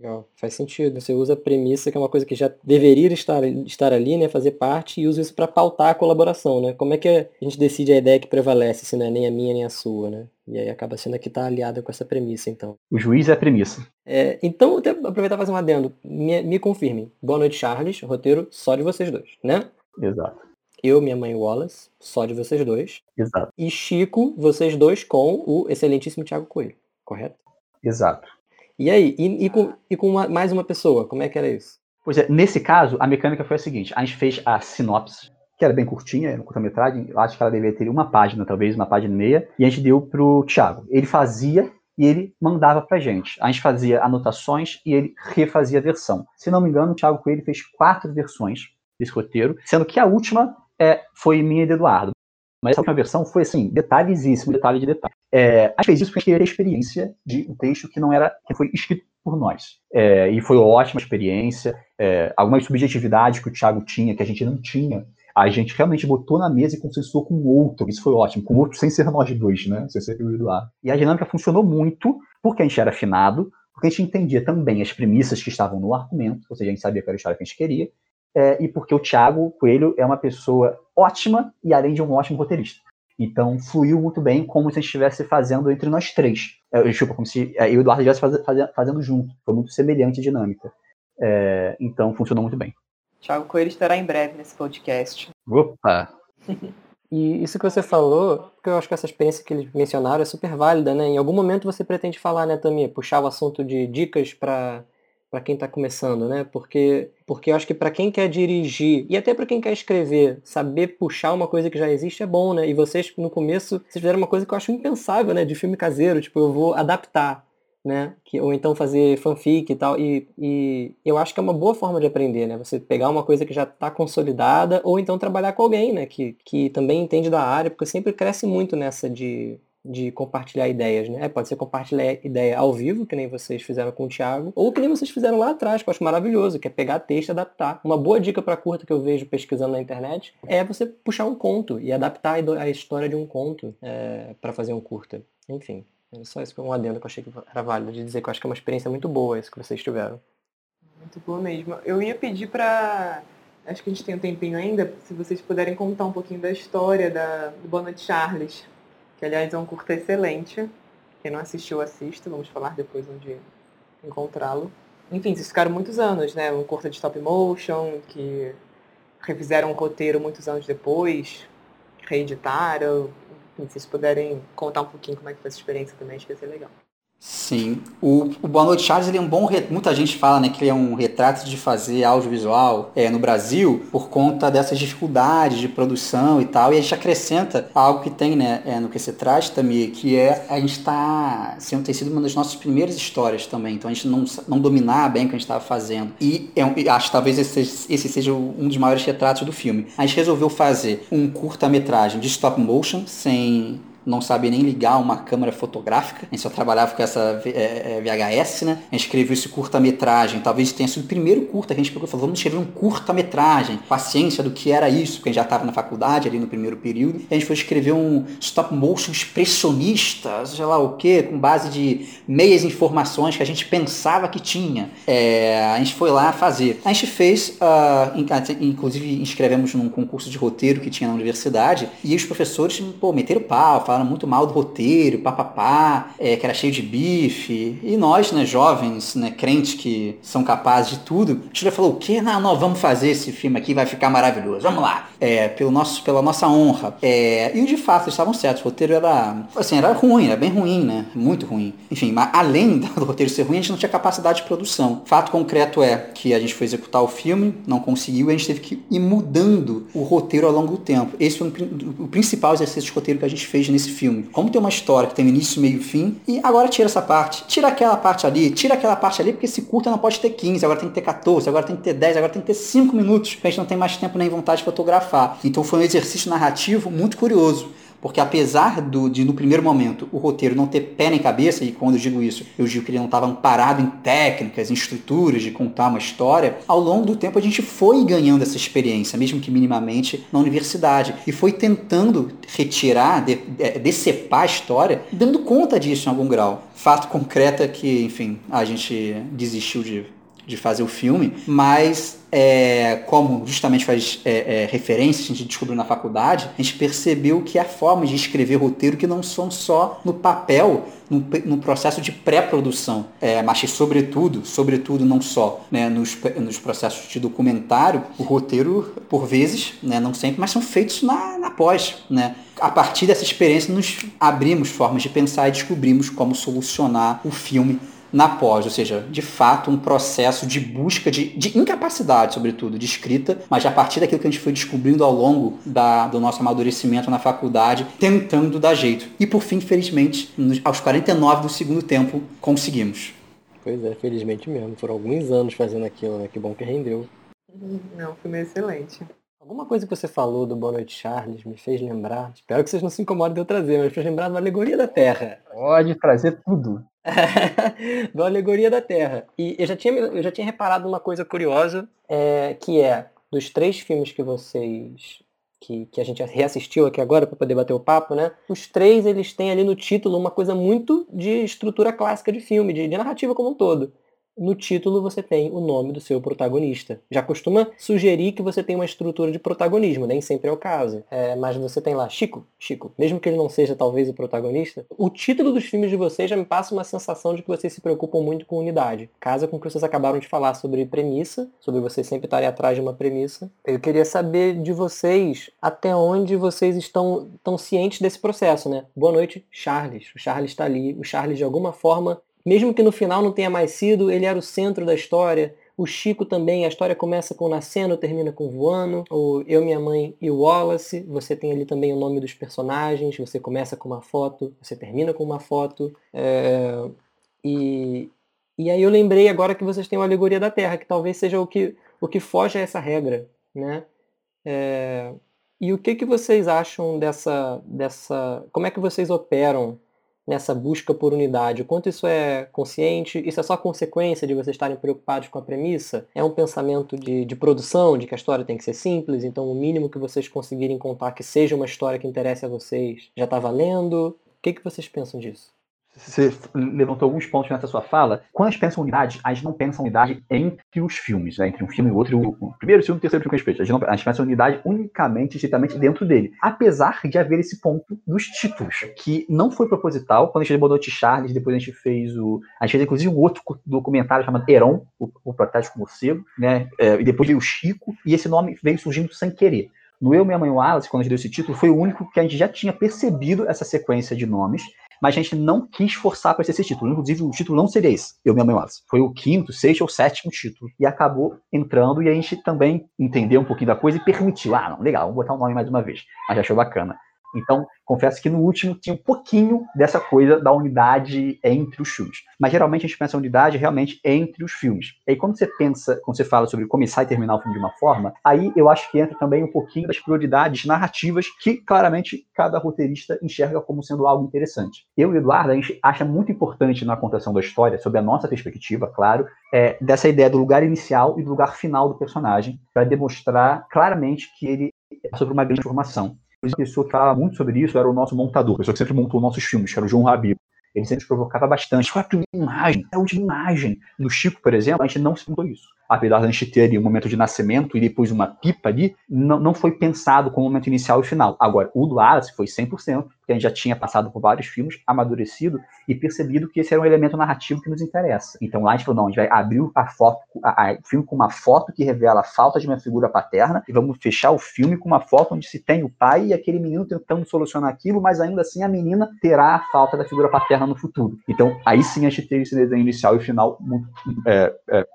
Legal, faz sentido. Você usa a premissa, que é uma coisa que já deveria estar, estar ali, né? Fazer parte, e usa isso para pautar a colaboração, né? Como é que a gente decide a ideia que prevalece, se não é nem a minha nem a sua, né? E aí acaba sendo a que está aliada com essa premissa, então. O juiz é a premissa. É, então, até aproveitar e fazer um adendo. Me, me confirme. Boa noite, Charles. Roteiro só de vocês dois, né? Exato. Eu, minha mãe Wallace, só de vocês dois. Exato. E Chico, vocês dois com o excelentíssimo Thiago Coelho, correto? Exato. E aí, e, e com, e com uma, mais uma pessoa, como é que era isso? Pois é, nesse caso, a mecânica foi a seguinte: a gente fez a sinopse, que era bem curtinha, era um curta-metragem, acho que ela deveria ter uma página, talvez, uma página e meia, e a gente deu pro Thiago. Ele fazia e ele mandava pra gente. A gente fazia anotações e ele refazia a versão. Se não me engano, o Thiago Coelho fez quatro versões desse roteiro, sendo que a última é, foi minha e do Eduardo. Mas essa última versão foi assim, detalhesíssimo, detalhe de detalhe. É, a gente fez isso porque a gente a experiência de um texto que não era, que foi escrito por nós. É, e foi ótima experiência. É, algumas subjetividades que o Thiago tinha, que a gente não tinha, a gente realmente botou na mesa e consensuou com outro. Isso foi ótimo, com outro sem ser nós dois, né? Sem ser e Eduardo. E a dinâmica funcionou muito porque a gente era afinado, porque a gente entendia também as premissas que estavam no argumento, ou seja, a gente sabia qual era a história que a gente queria, é, e porque o Thiago Coelho é uma pessoa ótima e além de um ótimo roteirista. Então fluiu muito bem, como se a gente estivesse fazendo entre nós três. É, desculpa, como se é, eu e o Eduardo estivesse faz, fazendo junto. Foi muito semelhante a dinâmica. É, então funcionou muito bem. Thiago Coelho estará em breve nesse podcast. Opa! E isso que você falou, porque eu acho que essa experiência que eles mencionaram é super válida, né? Em algum momento você pretende falar, né, também, puxar o assunto de dicas para para quem está começando, né? Porque, porque eu acho que para quem quer dirigir e até para quem quer escrever, saber puxar uma coisa que já existe é bom, né? E vocês no começo vocês fizeram uma coisa que eu acho impensável, né? De filme caseiro, tipo eu vou adaptar, né? Que, ou então fazer fanfic e tal. E, e eu acho que é uma boa forma de aprender, né? Você pegar uma coisa que já está consolidada ou então trabalhar com alguém, né? Que, que também entende da área, porque sempre cresce muito nessa de de compartilhar ideias, né? Pode ser compartilhar ideia ao vivo, que nem vocês fizeram com o Thiago, ou que nem vocês fizeram lá atrás, que eu acho maravilhoso, que é pegar texto e adaptar. Uma boa dica para curta que eu vejo pesquisando na internet é você puxar um conto e adaptar a história de um conto é, para fazer um curta. Enfim, é só isso que um adendo que eu achei que era válido de dizer que eu acho que é uma experiência muito boa isso que vocês tiveram. Muito boa mesmo. Eu ia pedir para acho que a gente tem um tempinho ainda, se vocês puderem contar um pouquinho da história da, do Bono de Charles, que aliás é um curta excelente. Quem não assistiu, assista. Vamos falar depois onde encontrá-lo. Enfim, vocês ficaram muitos anos, né? Um curta de stop motion, que refizeram o roteiro muitos anos depois, reeditaram. Enfim, se vocês puderem contar um pouquinho como é que foi essa experiência também, acho que ia ser legal. Sim. O, o Boa Noite Charles ele é um bom. Muita gente fala né, que ele é um retrato de fazer audiovisual é, no Brasil por conta dessas dificuldades de produção e tal. E a gente acrescenta algo que tem né, é, no que se traz também, que é a gente está sendo tem sido uma das nossas primeiras histórias também. Então a gente não, não dominar bem o que a gente estava fazendo. E é, acho que talvez esse, esse seja um dos maiores retratos do filme. A gente resolveu fazer um curta-metragem de stop motion, sem não sabia nem ligar uma câmera fotográfica, a gente só trabalhava com essa é, VHS, né? A gente escreveu esse curta-metragem, talvez tenha sido o primeiro curta que a gente pegou e falou, vamos escrever um curta-metragem, paciência do que era isso, porque a gente já estava na faculdade ali no primeiro período, a gente foi escrever um stop motion expressionista, sei lá o que, com base de meias informações que a gente pensava que tinha. É, a gente foi lá fazer. A gente fez, uh, inclusive inscrevemos num concurso de roteiro que tinha na universidade, e os professores, pô, meteram pau, falaram muito mal do roteiro, papapá, é, que era cheio de bife. E nós, né, jovens, né, crentes que são capazes de tudo, a gente já falou, o quê? Não, não, vamos fazer esse filme aqui, vai ficar maravilhoso. Vamos lá. É, pelo nosso, pela nossa honra. É, e de fato, eles estavam certos. O roteiro era, assim, era ruim, era bem ruim, né? Muito ruim. Enfim, mas além do roteiro ser ruim, a gente não tinha capacidade de produção. Fato concreto é que a gente foi executar o filme, não conseguiu, e a gente teve que ir mudando o roteiro ao longo do tempo. Esse foi o principal exercício de roteiro que a gente fez nesse nesse filme. Como tem uma história que tem início, meio e fim, e agora tira essa parte, tira aquela parte ali, tira aquela parte ali, porque esse curta não pode ter 15, agora tem que ter 14, agora tem que ter 10, agora tem que ter 5 minutos, a gente não tem mais tempo nem vontade de fotografar. Então foi um exercício narrativo muito curioso. Porque apesar do, de, no primeiro momento, o roteiro não ter pé nem cabeça, e quando eu digo isso, eu digo que ele não estava amparado em técnicas, em estruturas de contar uma história, ao longo do tempo a gente foi ganhando essa experiência, mesmo que minimamente, na universidade. E foi tentando retirar, de, de, decepar a história, dando conta disso em algum grau. Fato concreto é que, enfim, a gente desistiu de, de fazer o filme, mas é, como justamente faz é, é, referência, a gente descobriu na faculdade, a gente percebeu que há formas de escrever roteiro que não são só no papel, no, no processo de pré-produção, é, mas que sobretudo, sobretudo não só né, nos, nos processos de documentário, o roteiro, por vezes, né, não sempre, mas são feitos na, na pós. Né? A partir dessa experiência, nos abrimos formas de pensar e descobrimos como solucionar o filme na pós, ou seja, de fato um processo de busca de, de incapacidade, sobretudo, de escrita, mas a partir daquilo que a gente foi descobrindo ao longo da, do nosso amadurecimento na faculdade, tentando dar jeito. E por fim, felizmente, nos, aos 49 do segundo tempo, conseguimos. Pois é, felizmente mesmo. Foram alguns anos fazendo aquilo, né? Que bom que rendeu. Não, filme excelente. Alguma coisa que você falou do Boa Noite Charles me fez lembrar, espero que vocês não se incomodem de eu trazer, mas me fez lembrar da Alegoria da Terra. Pode trazer tudo. do Alegoria da Terra. E eu já tinha, eu já tinha reparado uma coisa curiosa, é, que é, dos três filmes que vocês que, que, a gente reassistiu aqui agora para poder bater o papo, né? Os três eles têm ali no título uma coisa muito de estrutura clássica de filme, de, de narrativa como um todo no título você tem o nome do seu protagonista. Já costuma sugerir que você tem uma estrutura de protagonismo, nem sempre é o caso. É, mas você tem lá Chico, Chico, mesmo que ele não seja talvez o protagonista, o título dos filmes de vocês já me passa uma sensação de que vocês se preocupam muito com unidade. Casa com o que vocês acabaram de falar sobre premissa, sobre vocês sempre estarem atrás de uma premissa. Eu queria saber de vocês até onde vocês estão tão cientes desse processo, né? Boa noite, Charles. O Charles está ali. O Charles, de alguma forma, mesmo que no final não tenha mais sido, ele era o centro da história. O Chico também, a história começa com nascendo, termina com voando. O Eu, Minha Mãe e o Wallace. Você tem ali também o nome dos personagens. Você começa com uma foto, você termina com uma foto. É... E, e aí eu lembrei agora que vocês têm uma alegoria da Terra, que talvez seja o que, o que foge a essa regra. Né? É... E o que, que vocês acham dessa, dessa. Como é que vocês operam nessa busca por unidade? O quanto isso é consciente? Isso é só consequência de vocês estarem preocupados com a premissa? É um pensamento de, de produção, de que a história tem que ser simples, então o mínimo que vocês conseguirem contar que seja uma história que interesse a vocês já está valendo? O que, que vocês pensam disso? Você levantou alguns pontos nessa sua fala. Quando a gente pensa unidade, a gente não pensa unidade entre os filmes, né? entre um filme e outro, o primeiro, o segundo, o terceiro filme que a gente fez. A gente, pensa unidade unicamente, estritamente dentro dele. Apesar de haver esse ponto dos títulos, que não foi proposital. Quando a gente botou Noite Charles, depois a gente fez o. A gente fez inclusive um outro documentário chamado Heron, o, o Protético Morcego, né? É, e depois veio o Chico, e esse nome veio surgindo sem querer. No Eu, Minha Mãe Wallace, quando a gente deu esse título, foi o único que a gente já tinha percebido essa sequência de nomes mas a gente não quis forçar para ser esse título. Inclusive, o título não seria esse, Eu, Minha Mãe Wallace. Foi o quinto, sexto ou sétimo título. E acabou entrando, e a gente também entendeu um pouquinho da coisa e permitiu. Ah, não, legal, vamos botar o nome mais uma vez. Mas achou bacana. Então, confesso que no último tinha um pouquinho dessa coisa da unidade entre os filmes. Mas geralmente a gente pensa a unidade realmente entre os filmes. E aí quando você pensa, quando você fala sobre começar e terminar o filme de uma forma, aí eu acho que entra também um pouquinho das prioridades narrativas que claramente cada roteirista enxerga como sendo algo interessante. Eu e o Eduardo, a gente acha muito importante na contação da história, sob a nossa perspectiva, claro, é, dessa ideia do lugar inicial e do lugar final do personagem, para demonstrar claramente que ele é sobre uma grande formação a pessoa que falava muito sobre isso era o nosso montador, a pessoa que sempre montou nossos filmes, que era o João Rabiro. Ele sempre provocava bastante. Qual é a primeira imagem? É a última imagem. No Chico, por exemplo, a gente não se perguntou isso apesar de a gente ter ali um momento de nascimento e depois uma pipa ali, não, não foi pensado como momento inicial e final. Agora, o do Alice foi 100%, porque a gente já tinha passado por vários filmes, amadurecido e percebido que esse era um elemento narrativo que nos interessa. Então lá a gente falou, não, a gente vai abrir a foto, a, a, o filme com uma foto que revela a falta de uma figura paterna e vamos fechar o filme com uma foto onde se tem o pai e aquele menino tentando solucionar aquilo, mas ainda assim a menina terá a falta da figura paterna no futuro. Então aí sim a gente teve esse desenho inicial e final muito é, é,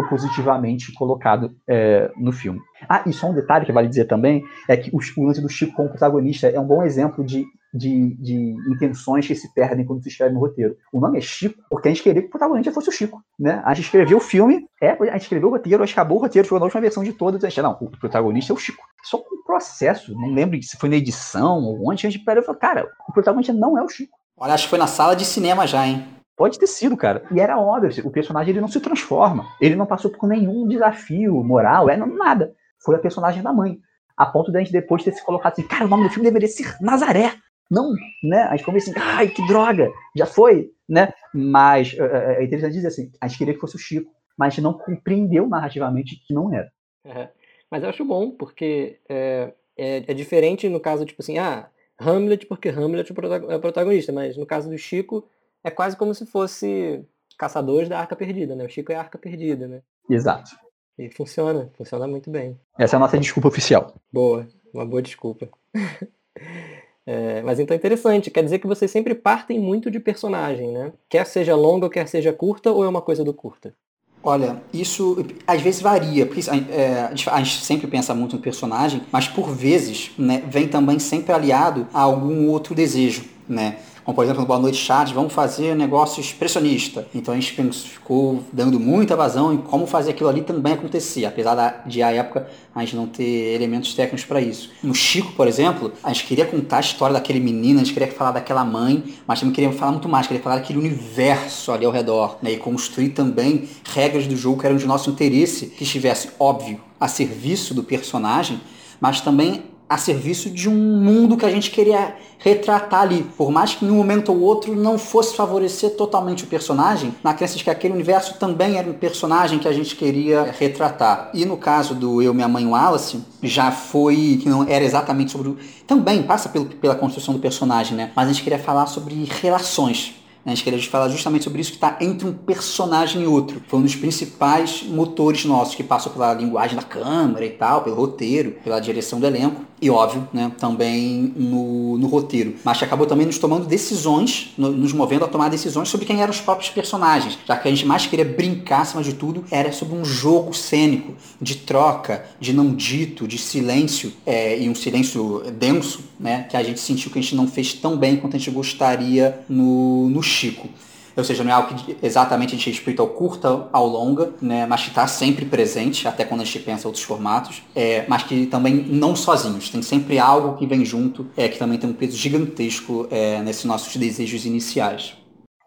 propositivamente colocado é, no filme. Ah, e só um detalhe que vale dizer também é que o, o lance do Chico como protagonista é um bom exemplo de, de, de, intenções que se perdem quando se escreve no roteiro. O nome é Chico porque a gente queria que o protagonista fosse o Chico. Né? A gente escreveu o filme, é, a gente escreveu o roteiro, a gente acabou o roteiro, foi na última versão de todas, a gente, não, o protagonista é o Chico. Só com o processo, não lembro se foi na edição ou onde, a gente parou e falou, cara, o protagonista não é o Chico. Olha, acho que foi na sala de cinema já, hein? Pode ter sido, cara. E era óbvio, o personagem ele não se transforma. Ele não passou por nenhum desafio moral, é nada. Foi a personagem da mãe. A ponto de a gente depois ter se colocado assim, cara, o nome do filme deveria ser Nazaré. Não, né? A gente ficou assim, ai, que droga, já foi, né? Mas é, é, é interessante dizer assim, a gente queria que fosse o Chico, mas a gente não compreendeu narrativamente que não era. É, mas eu acho bom, porque é, é, é, diferente no caso, tipo assim, ah, Hamlet, porque Hamlet é o protagonista, mas no caso do Chico, é quase como se fosse caçadores da arca perdida, né? O Chico é a arca perdida, né? Exato. E funciona, funciona muito bem. Essa é a nossa desculpa oficial. Boa, uma boa desculpa. é, mas então é interessante, quer dizer que vocês sempre partem muito de personagem, né? Quer seja longa, quer seja curta, ou é uma coisa do curta? Olha, isso às vezes varia, porque é, a, gente, a, gente, sempre pensa muito no personagem, mas por vezes né, vem também sempre aliado a algum outro desejo, né? Como, por exemplo, no Boa Noite Chat, vamos fazer negócio expressionista. Então a gente ficou dando muita vazão em como fazer aquilo ali também acontecer, apesar de, à época, a gente não ter elementos técnicos para isso. No Chico, por exemplo, a gente queria contar a história daquele menino, a gente queria falar daquela mãe, mas também queria falar muito mais, queria falar daquele universo ali ao redor, né? E construir também regras do jogo que eram de nosso interesse, que estivesse, óbvio, a serviço do personagem, mas também a serviço de um mundo que a gente queria retratar ali. Por mais que em um momento ou outro não fosse favorecer totalmente o personagem, na crença de que aquele universo também era um personagem que a gente queria retratar. E no caso do Eu, Minha Mãe Wallace, já foi, que não era exatamente sobre o... Também passa pelo, pela construção do personagem, né? Mas a gente queria falar sobre relações a gente queria falar justamente sobre isso que está entre um personagem e outro. Foi um dos principais motores nossos, que passou pela linguagem da câmera e tal, pelo roteiro, pela direção do elenco e, óbvio, né, também no, no roteiro. Mas que acabou também nos tomando decisões, no, nos movendo a tomar decisões sobre quem eram os próprios personagens. Já que a gente mais queria brincar, acima de tudo, era sobre um jogo cênico, de troca, de não dito, de silêncio, é, e um silêncio denso, né, que a gente sentiu que a gente não fez tão bem quanto a gente gostaria no, no Chico. Ou seja, não é algo que exatamente a gente respeita ao curta, ao longa, né? mas que está sempre presente, até quando a gente pensa outros formatos, é, mas que também não sozinhos. Tem sempre algo que vem junto, é, que também tem um peso gigantesco é, nesses nossos desejos iniciais.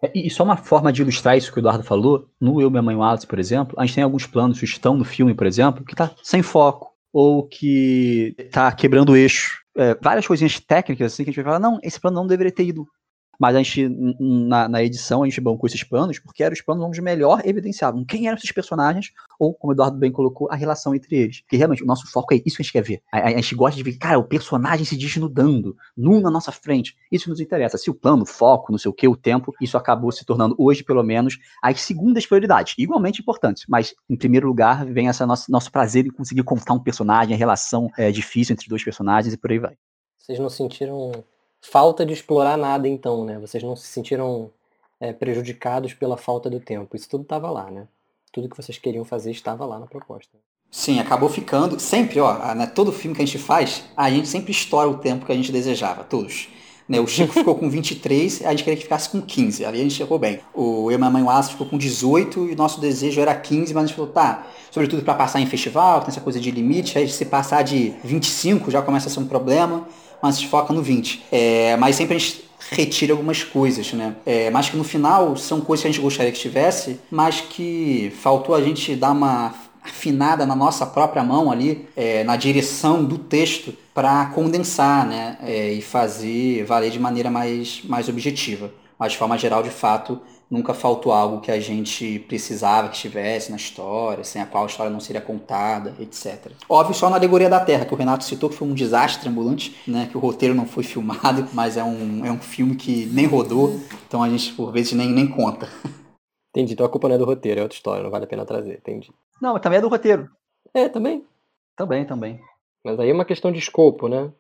É, e só uma forma de ilustrar isso que o Eduardo falou, no Eu, Minha Mãe Wallace, por exemplo, a gente tem alguns planos que estão no filme, por exemplo, que está sem foco, ou que está quebrando o eixo. É, várias coisinhas técnicas assim que a gente vai falar, não, esse plano não deveria ter ido mas a gente, na, na, edição, a gente bancou esses planos, porque eram os planos onde melhor evidenciavam quem eram esses personagens, ou, como o Eduardo bem colocou, a relação entre eles. Porque realmente o nosso foco é isso que a gente quer ver. A, a, a gente gosta de ver, cara, o personagem se desnudando, nu na nossa frente. Isso nos interessa. Se o plano, o foco, não sei o que, o tempo, isso acabou se tornando, hoje pelo menos, as segundas prioridades, igualmente importantes. Mas, em primeiro lugar, vem esse nosso, nosso prazer em conseguir contar um personagem, a relação é, difícil entre dois personagens e por aí vai. Vocês não sentiram falta de explorar nada então, né? Vocês não se sentiram é, prejudicados pela falta do tempo. Isso tudo estava lá, né? Tudo que vocês queriam fazer estava lá na proposta. Sim, acabou ficando. Sempre, ó, né, todo filme que a gente faz, a gente sempre estoura o tempo que a gente desejava, todos. Né, o Chico ficou com 23, a gente queria que ficasse com 15, ali a gente chegou bem. O Eu e Mamãe Wallace ficou com 18 e o nosso desejo era 15, mas a gente falou, tá, sobretudo para passar em festival, tem essa coisa de limite, aí se passar de 25 já começa a ser um problema, mas gente foca no 20. É, mas sempre a gente retira algumas coisas, né? É, mas que no final são coisas que a gente gostaria que tivesse, mas que faltou a gente dar uma afinada na nossa própria mão ali, é, na direção do texto, para condensar né, é, e fazer valer de maneira mais, mais objetiva. Mas de forma geral, de fato, nunca faltou algo que a gente precisava que estivesse na história, sem a qual a história não seria contada, etc. Óbvio, só na Alegoria da Terra, que o Renato citou, que foi um desastre ambulante, né, que o roteiro não foi filmado, mas é um, é um filme que nem rodou, então a gente, por vezes, nem, nem conta. Entendi, então a culpa não é do roteiro, é outra história, não vale a pena trazer, entendi. Não, também é do roteiro. É, também. Também, também. Mas aí é uma questão de escopo, né?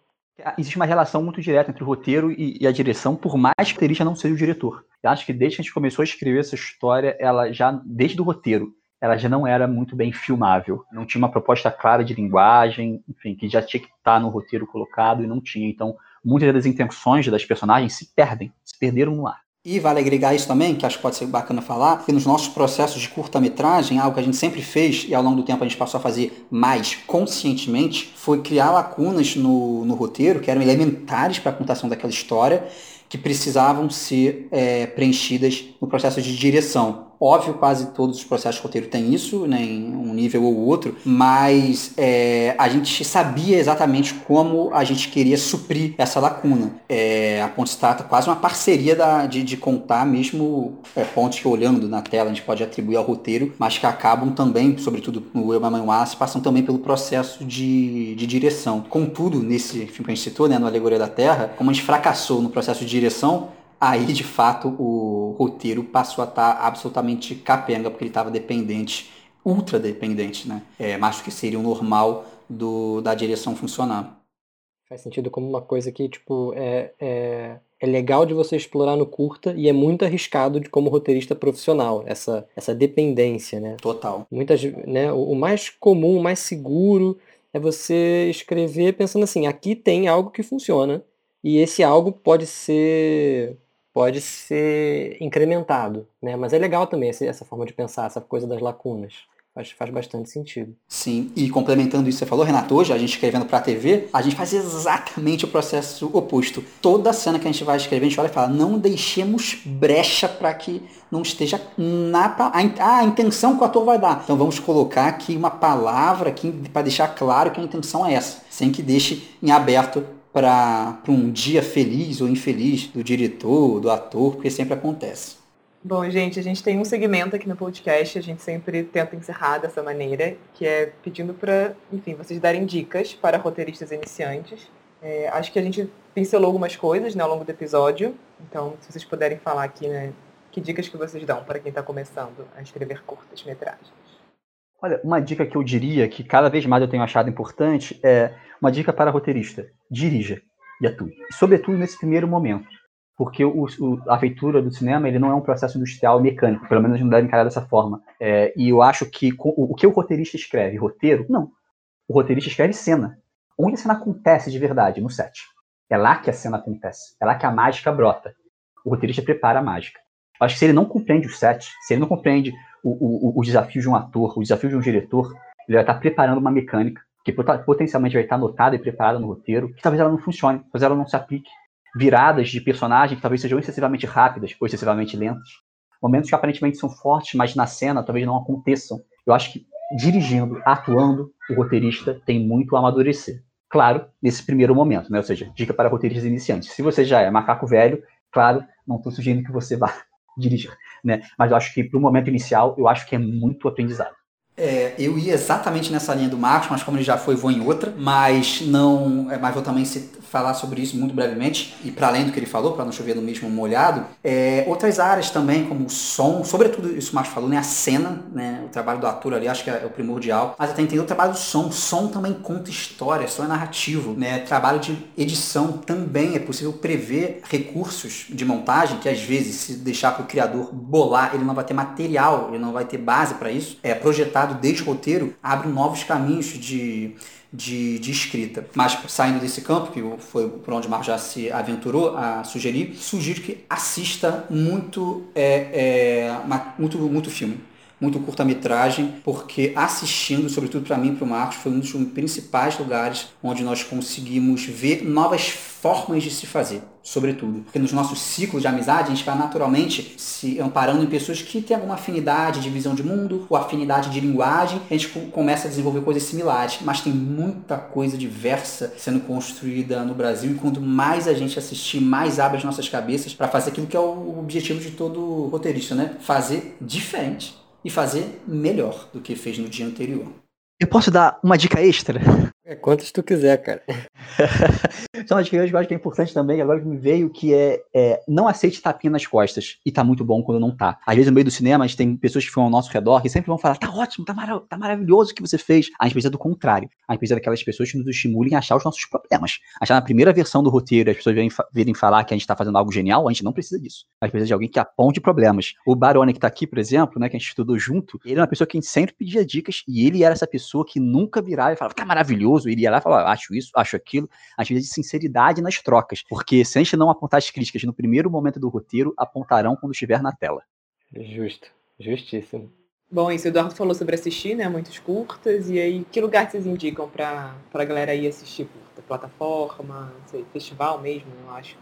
Existe uma relação muito direta entre o roteiro e, e a direção, por mais que o roteirista não seja o diretor. Eu acho que desde que a gente começou a escrever essa história, ela já, desde o roteiro, ela já não era muito bem filmável. Não tinha uma proposta clara de linguagem, enfim, que já tinha que estar no roteiro colocado e não tinha. Então, muitas das intenções das personagens se perdem, se perderam no ar. E vale agregar isso também, que acho que pode ser bacana falar, que nos nossos processos de curta-metragem, algo que a gente sempre fez e ao longo do tempo a gente passou a fazer mais conscientemente, foi criar lacunas no, no roteiro que eram elementares para a contação daquela história, que precisavam ser é, preenchidas no processo de direção. Óbvio, quase todos os processos de roteiro têm isso, né, em um nível ou outro, mas é, a gente sabia exatamente como a gente queria suprir essa lacuna. É, a Ponte trata quase uma parceria da, de, de contar mesmo é, pontos que olhando na tela a gente pode atribuir ao roteiro, mas que acabam também, sobretudo no Eu, Mamãe Wallace, passam também pelo processo de, de direção. Contudo, nesse filme que a gente citou, né, no Alegoria da Terra, como a gente fracassou no processo de direção, aí de fato o roteiro passou a estar tá absolutamente capenga, porque ele estava dependente, ultra dependente, né? É, mais do que seria o normal do, da direção funcionar. Faz sentido como uma coisa que, tipo, é, é, é legal de você explorar no curta e é muito arriscado de como roteirista profissional, essa, essa dependência, né? Total. Muitas, né, o mais comum, o mais seguro é você escrever pensando assim, aqui tem algo que funciona e esse algo pode ser pode ser incrementado, né? Mas é legal também essa forma de pensar, essa coisa das lacunas. Faz, faz bastante sentido. Sim, e complementando isso que você falou, Renato, hoje a gente escrevendo para a TV, a gente faz exatamente o processo oposto. Toda cena que a gente vai escrever, a gente olha e fala, não deixemos brecha para que não esteja na a, a intenção que o ator vai dar. Então vamos colocar aqui uma palavra para deixar claro que a intenção é essa, sem que deixe em aberto para um dia feliz ou infeliz do diretor, do ator, porque sempre acontece. Bom, gente, a gente tem um segmento aqui no podcast, a gente sempre tenta encerrar dessa maneira, que é pedindo para, enfim, vocês darem dicas para roteiristas iniciantes. É, acho que a gente pincelou algumas coisas né, ao longo do episódio, então se vocês puderem falar aqui, né, que dicas que vocês dão para quem está começando a escrever curtas metragens. Olha, uma dica que eu diria que cada vez mais eu tenho achado importante é uma dica para roteirista: dirija e atue. Sobretudo nesse primeiro momento. Porque o, o, a feitura do cinema ele não é um processo industrial mecânico, pelo menos não deve encarar dessa forma. É, e eu acho que o, o que o roteirista escreve? Roteiro? Não. O roteirista escreve cena. Onde a cena acontece de verdade? No set. É lá que a cena acontece. É lá que a mágica brota. O roteirista prepara a mágica. Eu acho que se ele não compreende o set, se ele não compreende o, o, o desafio de um ator, o desafio de um diretor, ele vai estar preparando uma mecânica que potencialmente vai estar anotada e preparada no roteiro, que talvez ela não funcione, talvez ela não se aplique. Viradas de personagem que talvez sejam excessivamente rápidas ou excessivamente lentas. Momentos que aparentemente são fortes, mas na cena talvez não aconteçam. Eu acho que dirigindo, atuando, o roteirista tem muito a amadurecer. Claro, nesse primeiro momento, né? Ou seja, dica para roteiristas iniciantes. Se você já é macaco velho, claro, não estou sugerindo que você vá dirigir, né? Mas eu acho que para o momento inicial, eu acho que é muito aprendizado. É, eu ia exatamente nessa linha do Marcos, mas como ele já foi, vou em outra. Mas não. É, mas vou também falar sobre isso muito brevemente, e para além do que ele falou, para não chover no mesmo molhado, é, outras áreas também, como o som, sobretudo isso o Marcos falou, né, a cena, né, o trabalho do ator ali, acho que é o primordial, mas até entender o trabalho do som, som também conta história, som é narrativo, né, trabalho de edição também, é possível prever recursos de montagem, que às vezes, se deixar para o criador bolar, ele não vai ter material, ele não vai ter base para isso, é desde o roteiro, abre novos caminhos de de, de escrita. Mas saindo desse campo, que foi por onde o Marco já se aventurou a sugerir, sugiro que assista muito, é, é, muito, muito filme muito curta-metragem, porque assistindo, sobretudo para mim e para o Marcos, foi um dos principais lugares onde nós conseguimos ver novas formas de se fazer, sobretudo. Porque nos nossos ciclos de amizade, a gente vai naturalmente se amparando em pessoas que têm alguma afinidade de visão de mundo ou afinidade de linguagem, a gente começa a desenvolver coisas similares, mas tem muita coisa diversa sendo construída no Brasil e quanto mais a gente assistir, mais abre as nossas cabeças para fazer aquilo que é o objetivo de todo roteirista, né? Fazer diferente e fazer melhor do que fez no dia anterior. Eu posso dar uma dica extra? É quantas tu quiser, cara. Só uma que eu acho que é importante também, agora que me veio, que é, é, não aceite tapinha nas costas. E tá muito bom quando não tá. Às vezes no meio do cinema, a gente tem pessoas que ficam ao nosso redor que sempre vão falar, tá ótimo, tá, tá maravilhoso o que você fez. A gente precisa do contrário. A gente precisa daquelas pessoas que nos estimulem a achar os nossos problemas. Achar na primeira versão do roteiro, as pessoas virem, virem falar que a gente tá fazendo algo genial, a gente não precisa disso. A gente precisa de alguém que aponte problemas. O Barone que tá aqui, por exemplo, né, que a gente estudou junto, ele é uma pessoa que a gente sempre pedia dicas e ele era essa pessoa que nunca virava e falava, tá maravilhoso. Ele ia lá e falava, acho isso, acho aquilo. Gente precisa de sinceridade nas trocas, porque se a gente não apontar as críticas no primeiro momento do roteiro, apontarão quando estiver na tela. Justo, justíssimo. Bom, isso o Eduardo falou sobre assistir, né? Muitos curtas. E aí, que lugar vocês indicam para a galera ir assistir curta? Plataforma, sei, festival mesmo, eu acho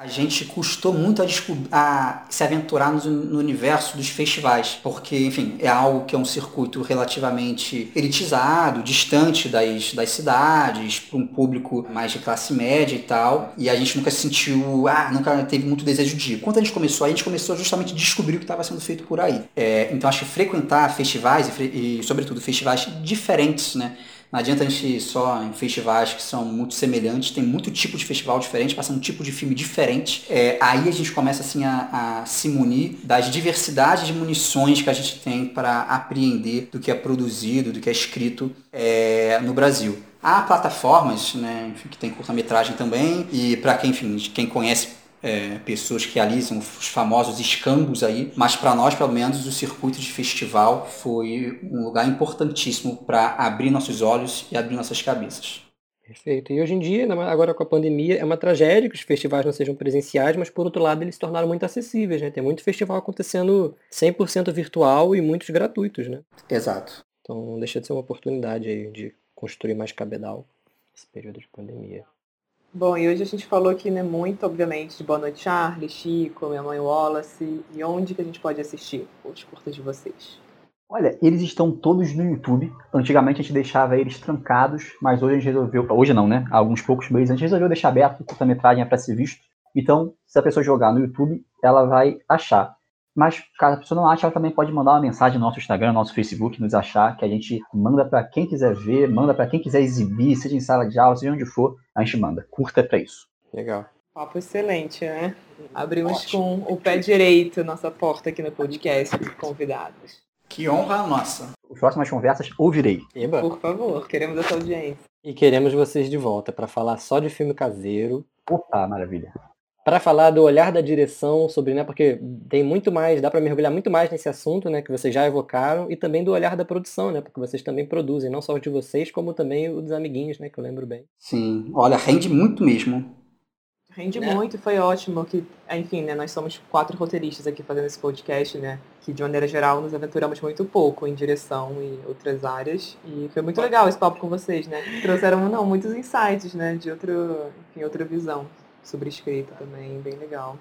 a gente custou muito a, a se aventurar no, no, universo dos festivais, porque, enfim, é algo que é um circuito relativamente elitizado, distante das, das cidades, para um público mais de classe média e tal, e a gente nunca se sentiu, ah, nunca teve muito desejo de ir. Quando a gente começou, a gente começou justamente a descobrir o que estava sendo feito por aí. É, então, acho que frequentar festivais, e, e sobretudo festivais diferentes, né? Não adianta a gente só em festivais que são muito semelhantes, tem muito tipo de festival diferente, passando um tipo de filme diferente. É, aí a gente começa assim a, a, se munir das diversidades de munições que a gente tem para apreender do que é produzido, do que é escrito é, no Brasil. Há plataformas né, que tem curta-metragem também, e para quem, enfim, quem conhece é, pessoas que realizam os famosos escambos aí, mas para nós, pelo menos, o circuito de festival foi um lugar importantíssimo para abrir nossos olhos e abrir nossas cabeças. Perfeito. E hoje em dia, agora com a pandemia, é uma tragédia que os festivais não sejam presenciais, mas por outro lado eles se tornaram muito acessíveis, né? Tem muito festival acontecendo 100% virtual e muitos gratuitos, né? Exato. Então não deixa de ser uma oportunidade aí de construir mais cabedal nesse período de pandemia. Bom, e hoje a gente falou aqui, né, muito, obviamente, de Boa Noite Charlie, Chico, Minha Mãe Wallace, e onde que a gente pode assistir os curtas de vocês? Olha, eles estão todos no YouTube. Antigamente a gente deixava eles trancados, mas hoje a gente resolveu, hoje não, né, alguns poucos meses, a gente resolveu deixar aberto, curta-metragem é para ser visto. Então, se a pessoa jogar no YouTube, ela vai achar. Mas caso a pessoa não ache, ela também pode mandar uma mensagem no nosso Instagram, no nosso Facebook, nos achar, que a gente manda para quem quiser ver, manda para quem quiser exibir, seja em sala de aula, seja onde for, a gente manda. Curta é para isso. Legal. Papo excelente, né? Abrimos Ótimo. com o pé direito nossa porta aqui no podcast convidados. Que honra nossa. As próximas conversas ouvirei. Eba. Por favor, queremos essa audiência. E queremos vocês de volta para falar só de filme caseiro. Opa, maravilha para falar do olhar da direção sobre, né, porque tem muito mais, dá para mergulhar muito mais nesse assunto, né, que vocês já evocaram, e também do olhar da produção, né, porque vocês também produzem, não só o de vocês, como também o dos amiguinhos, né, que eu lembro bem. Sim, olha, rende muito mesmo. Rende né? muito, foi ótimo que, enfim, né, nós somos quatro roteiristas aqui fazendo esse podcast, né, que de maneira geral nos aventuramos muito pouco em direção e outras áreas, e foi muito legal esse papo com vocês, né, trouxeram, não, muitos insights, né, de outro, enfim, outra visão sobre escrita também, bem legal.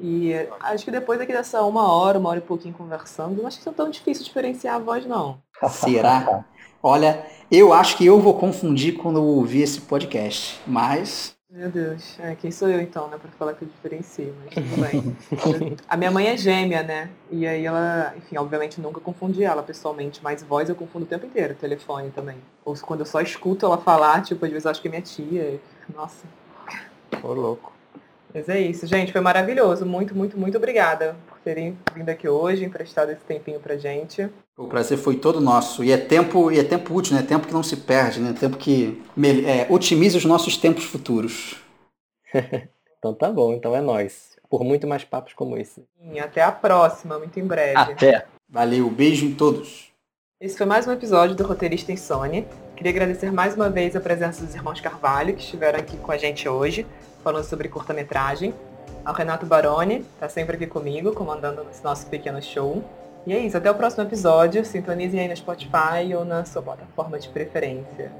E acho que depois aqui dessa uma hora, uma hora e pouquinho conversando, não acho que é tão difícil diferenciar a voz, não. Será? Olha, eu acho que eu vou confundir quando eu ouvir esse podcast, mas Meu Deus, é, quem sou eu então, né, pra falar que eu diferencio, mas tudo bem. a minha mãe é gêmea, né, e aí ela, enfim, obviamente nunca confundi ela pessoalmente, mas voz eu confundo o tempo inteiro, telefone também. Ou quando eu só escuto ela falar, tipo, às vezes eu acho que é minha tia, nossa. Ô, louco. Mas é isso, gente, foi maravilhoso, muito, muito, muito obrigada por terem vindo aqui hoje, emprestado esse tempinho pra gente. O prazer foi todo nosso. E é tempo, e é tempo útil, né? Tempo que não se perde, né? Tempo que é, otimiza os nossos tempos futuros. então tá bom, então é nós. Por muito mais papos como esse. Sim, até a próxima, muito em breve. Até. Valeu, beijo em todos. Esse foi mais um episódio do Roteirista Insone. Queria agradecer mais uma vez a presença dos irmãos Carvalho, que estiveram aqui com a gente hoje, falando sobre curta-metragem. Ao Renato Baroni, está sempre aqui comigo, comandando esse nosso pequeno show. E é isso, até o próximo episódio. Sintonizem aí no Spotify ou na sua plataforma de preferência.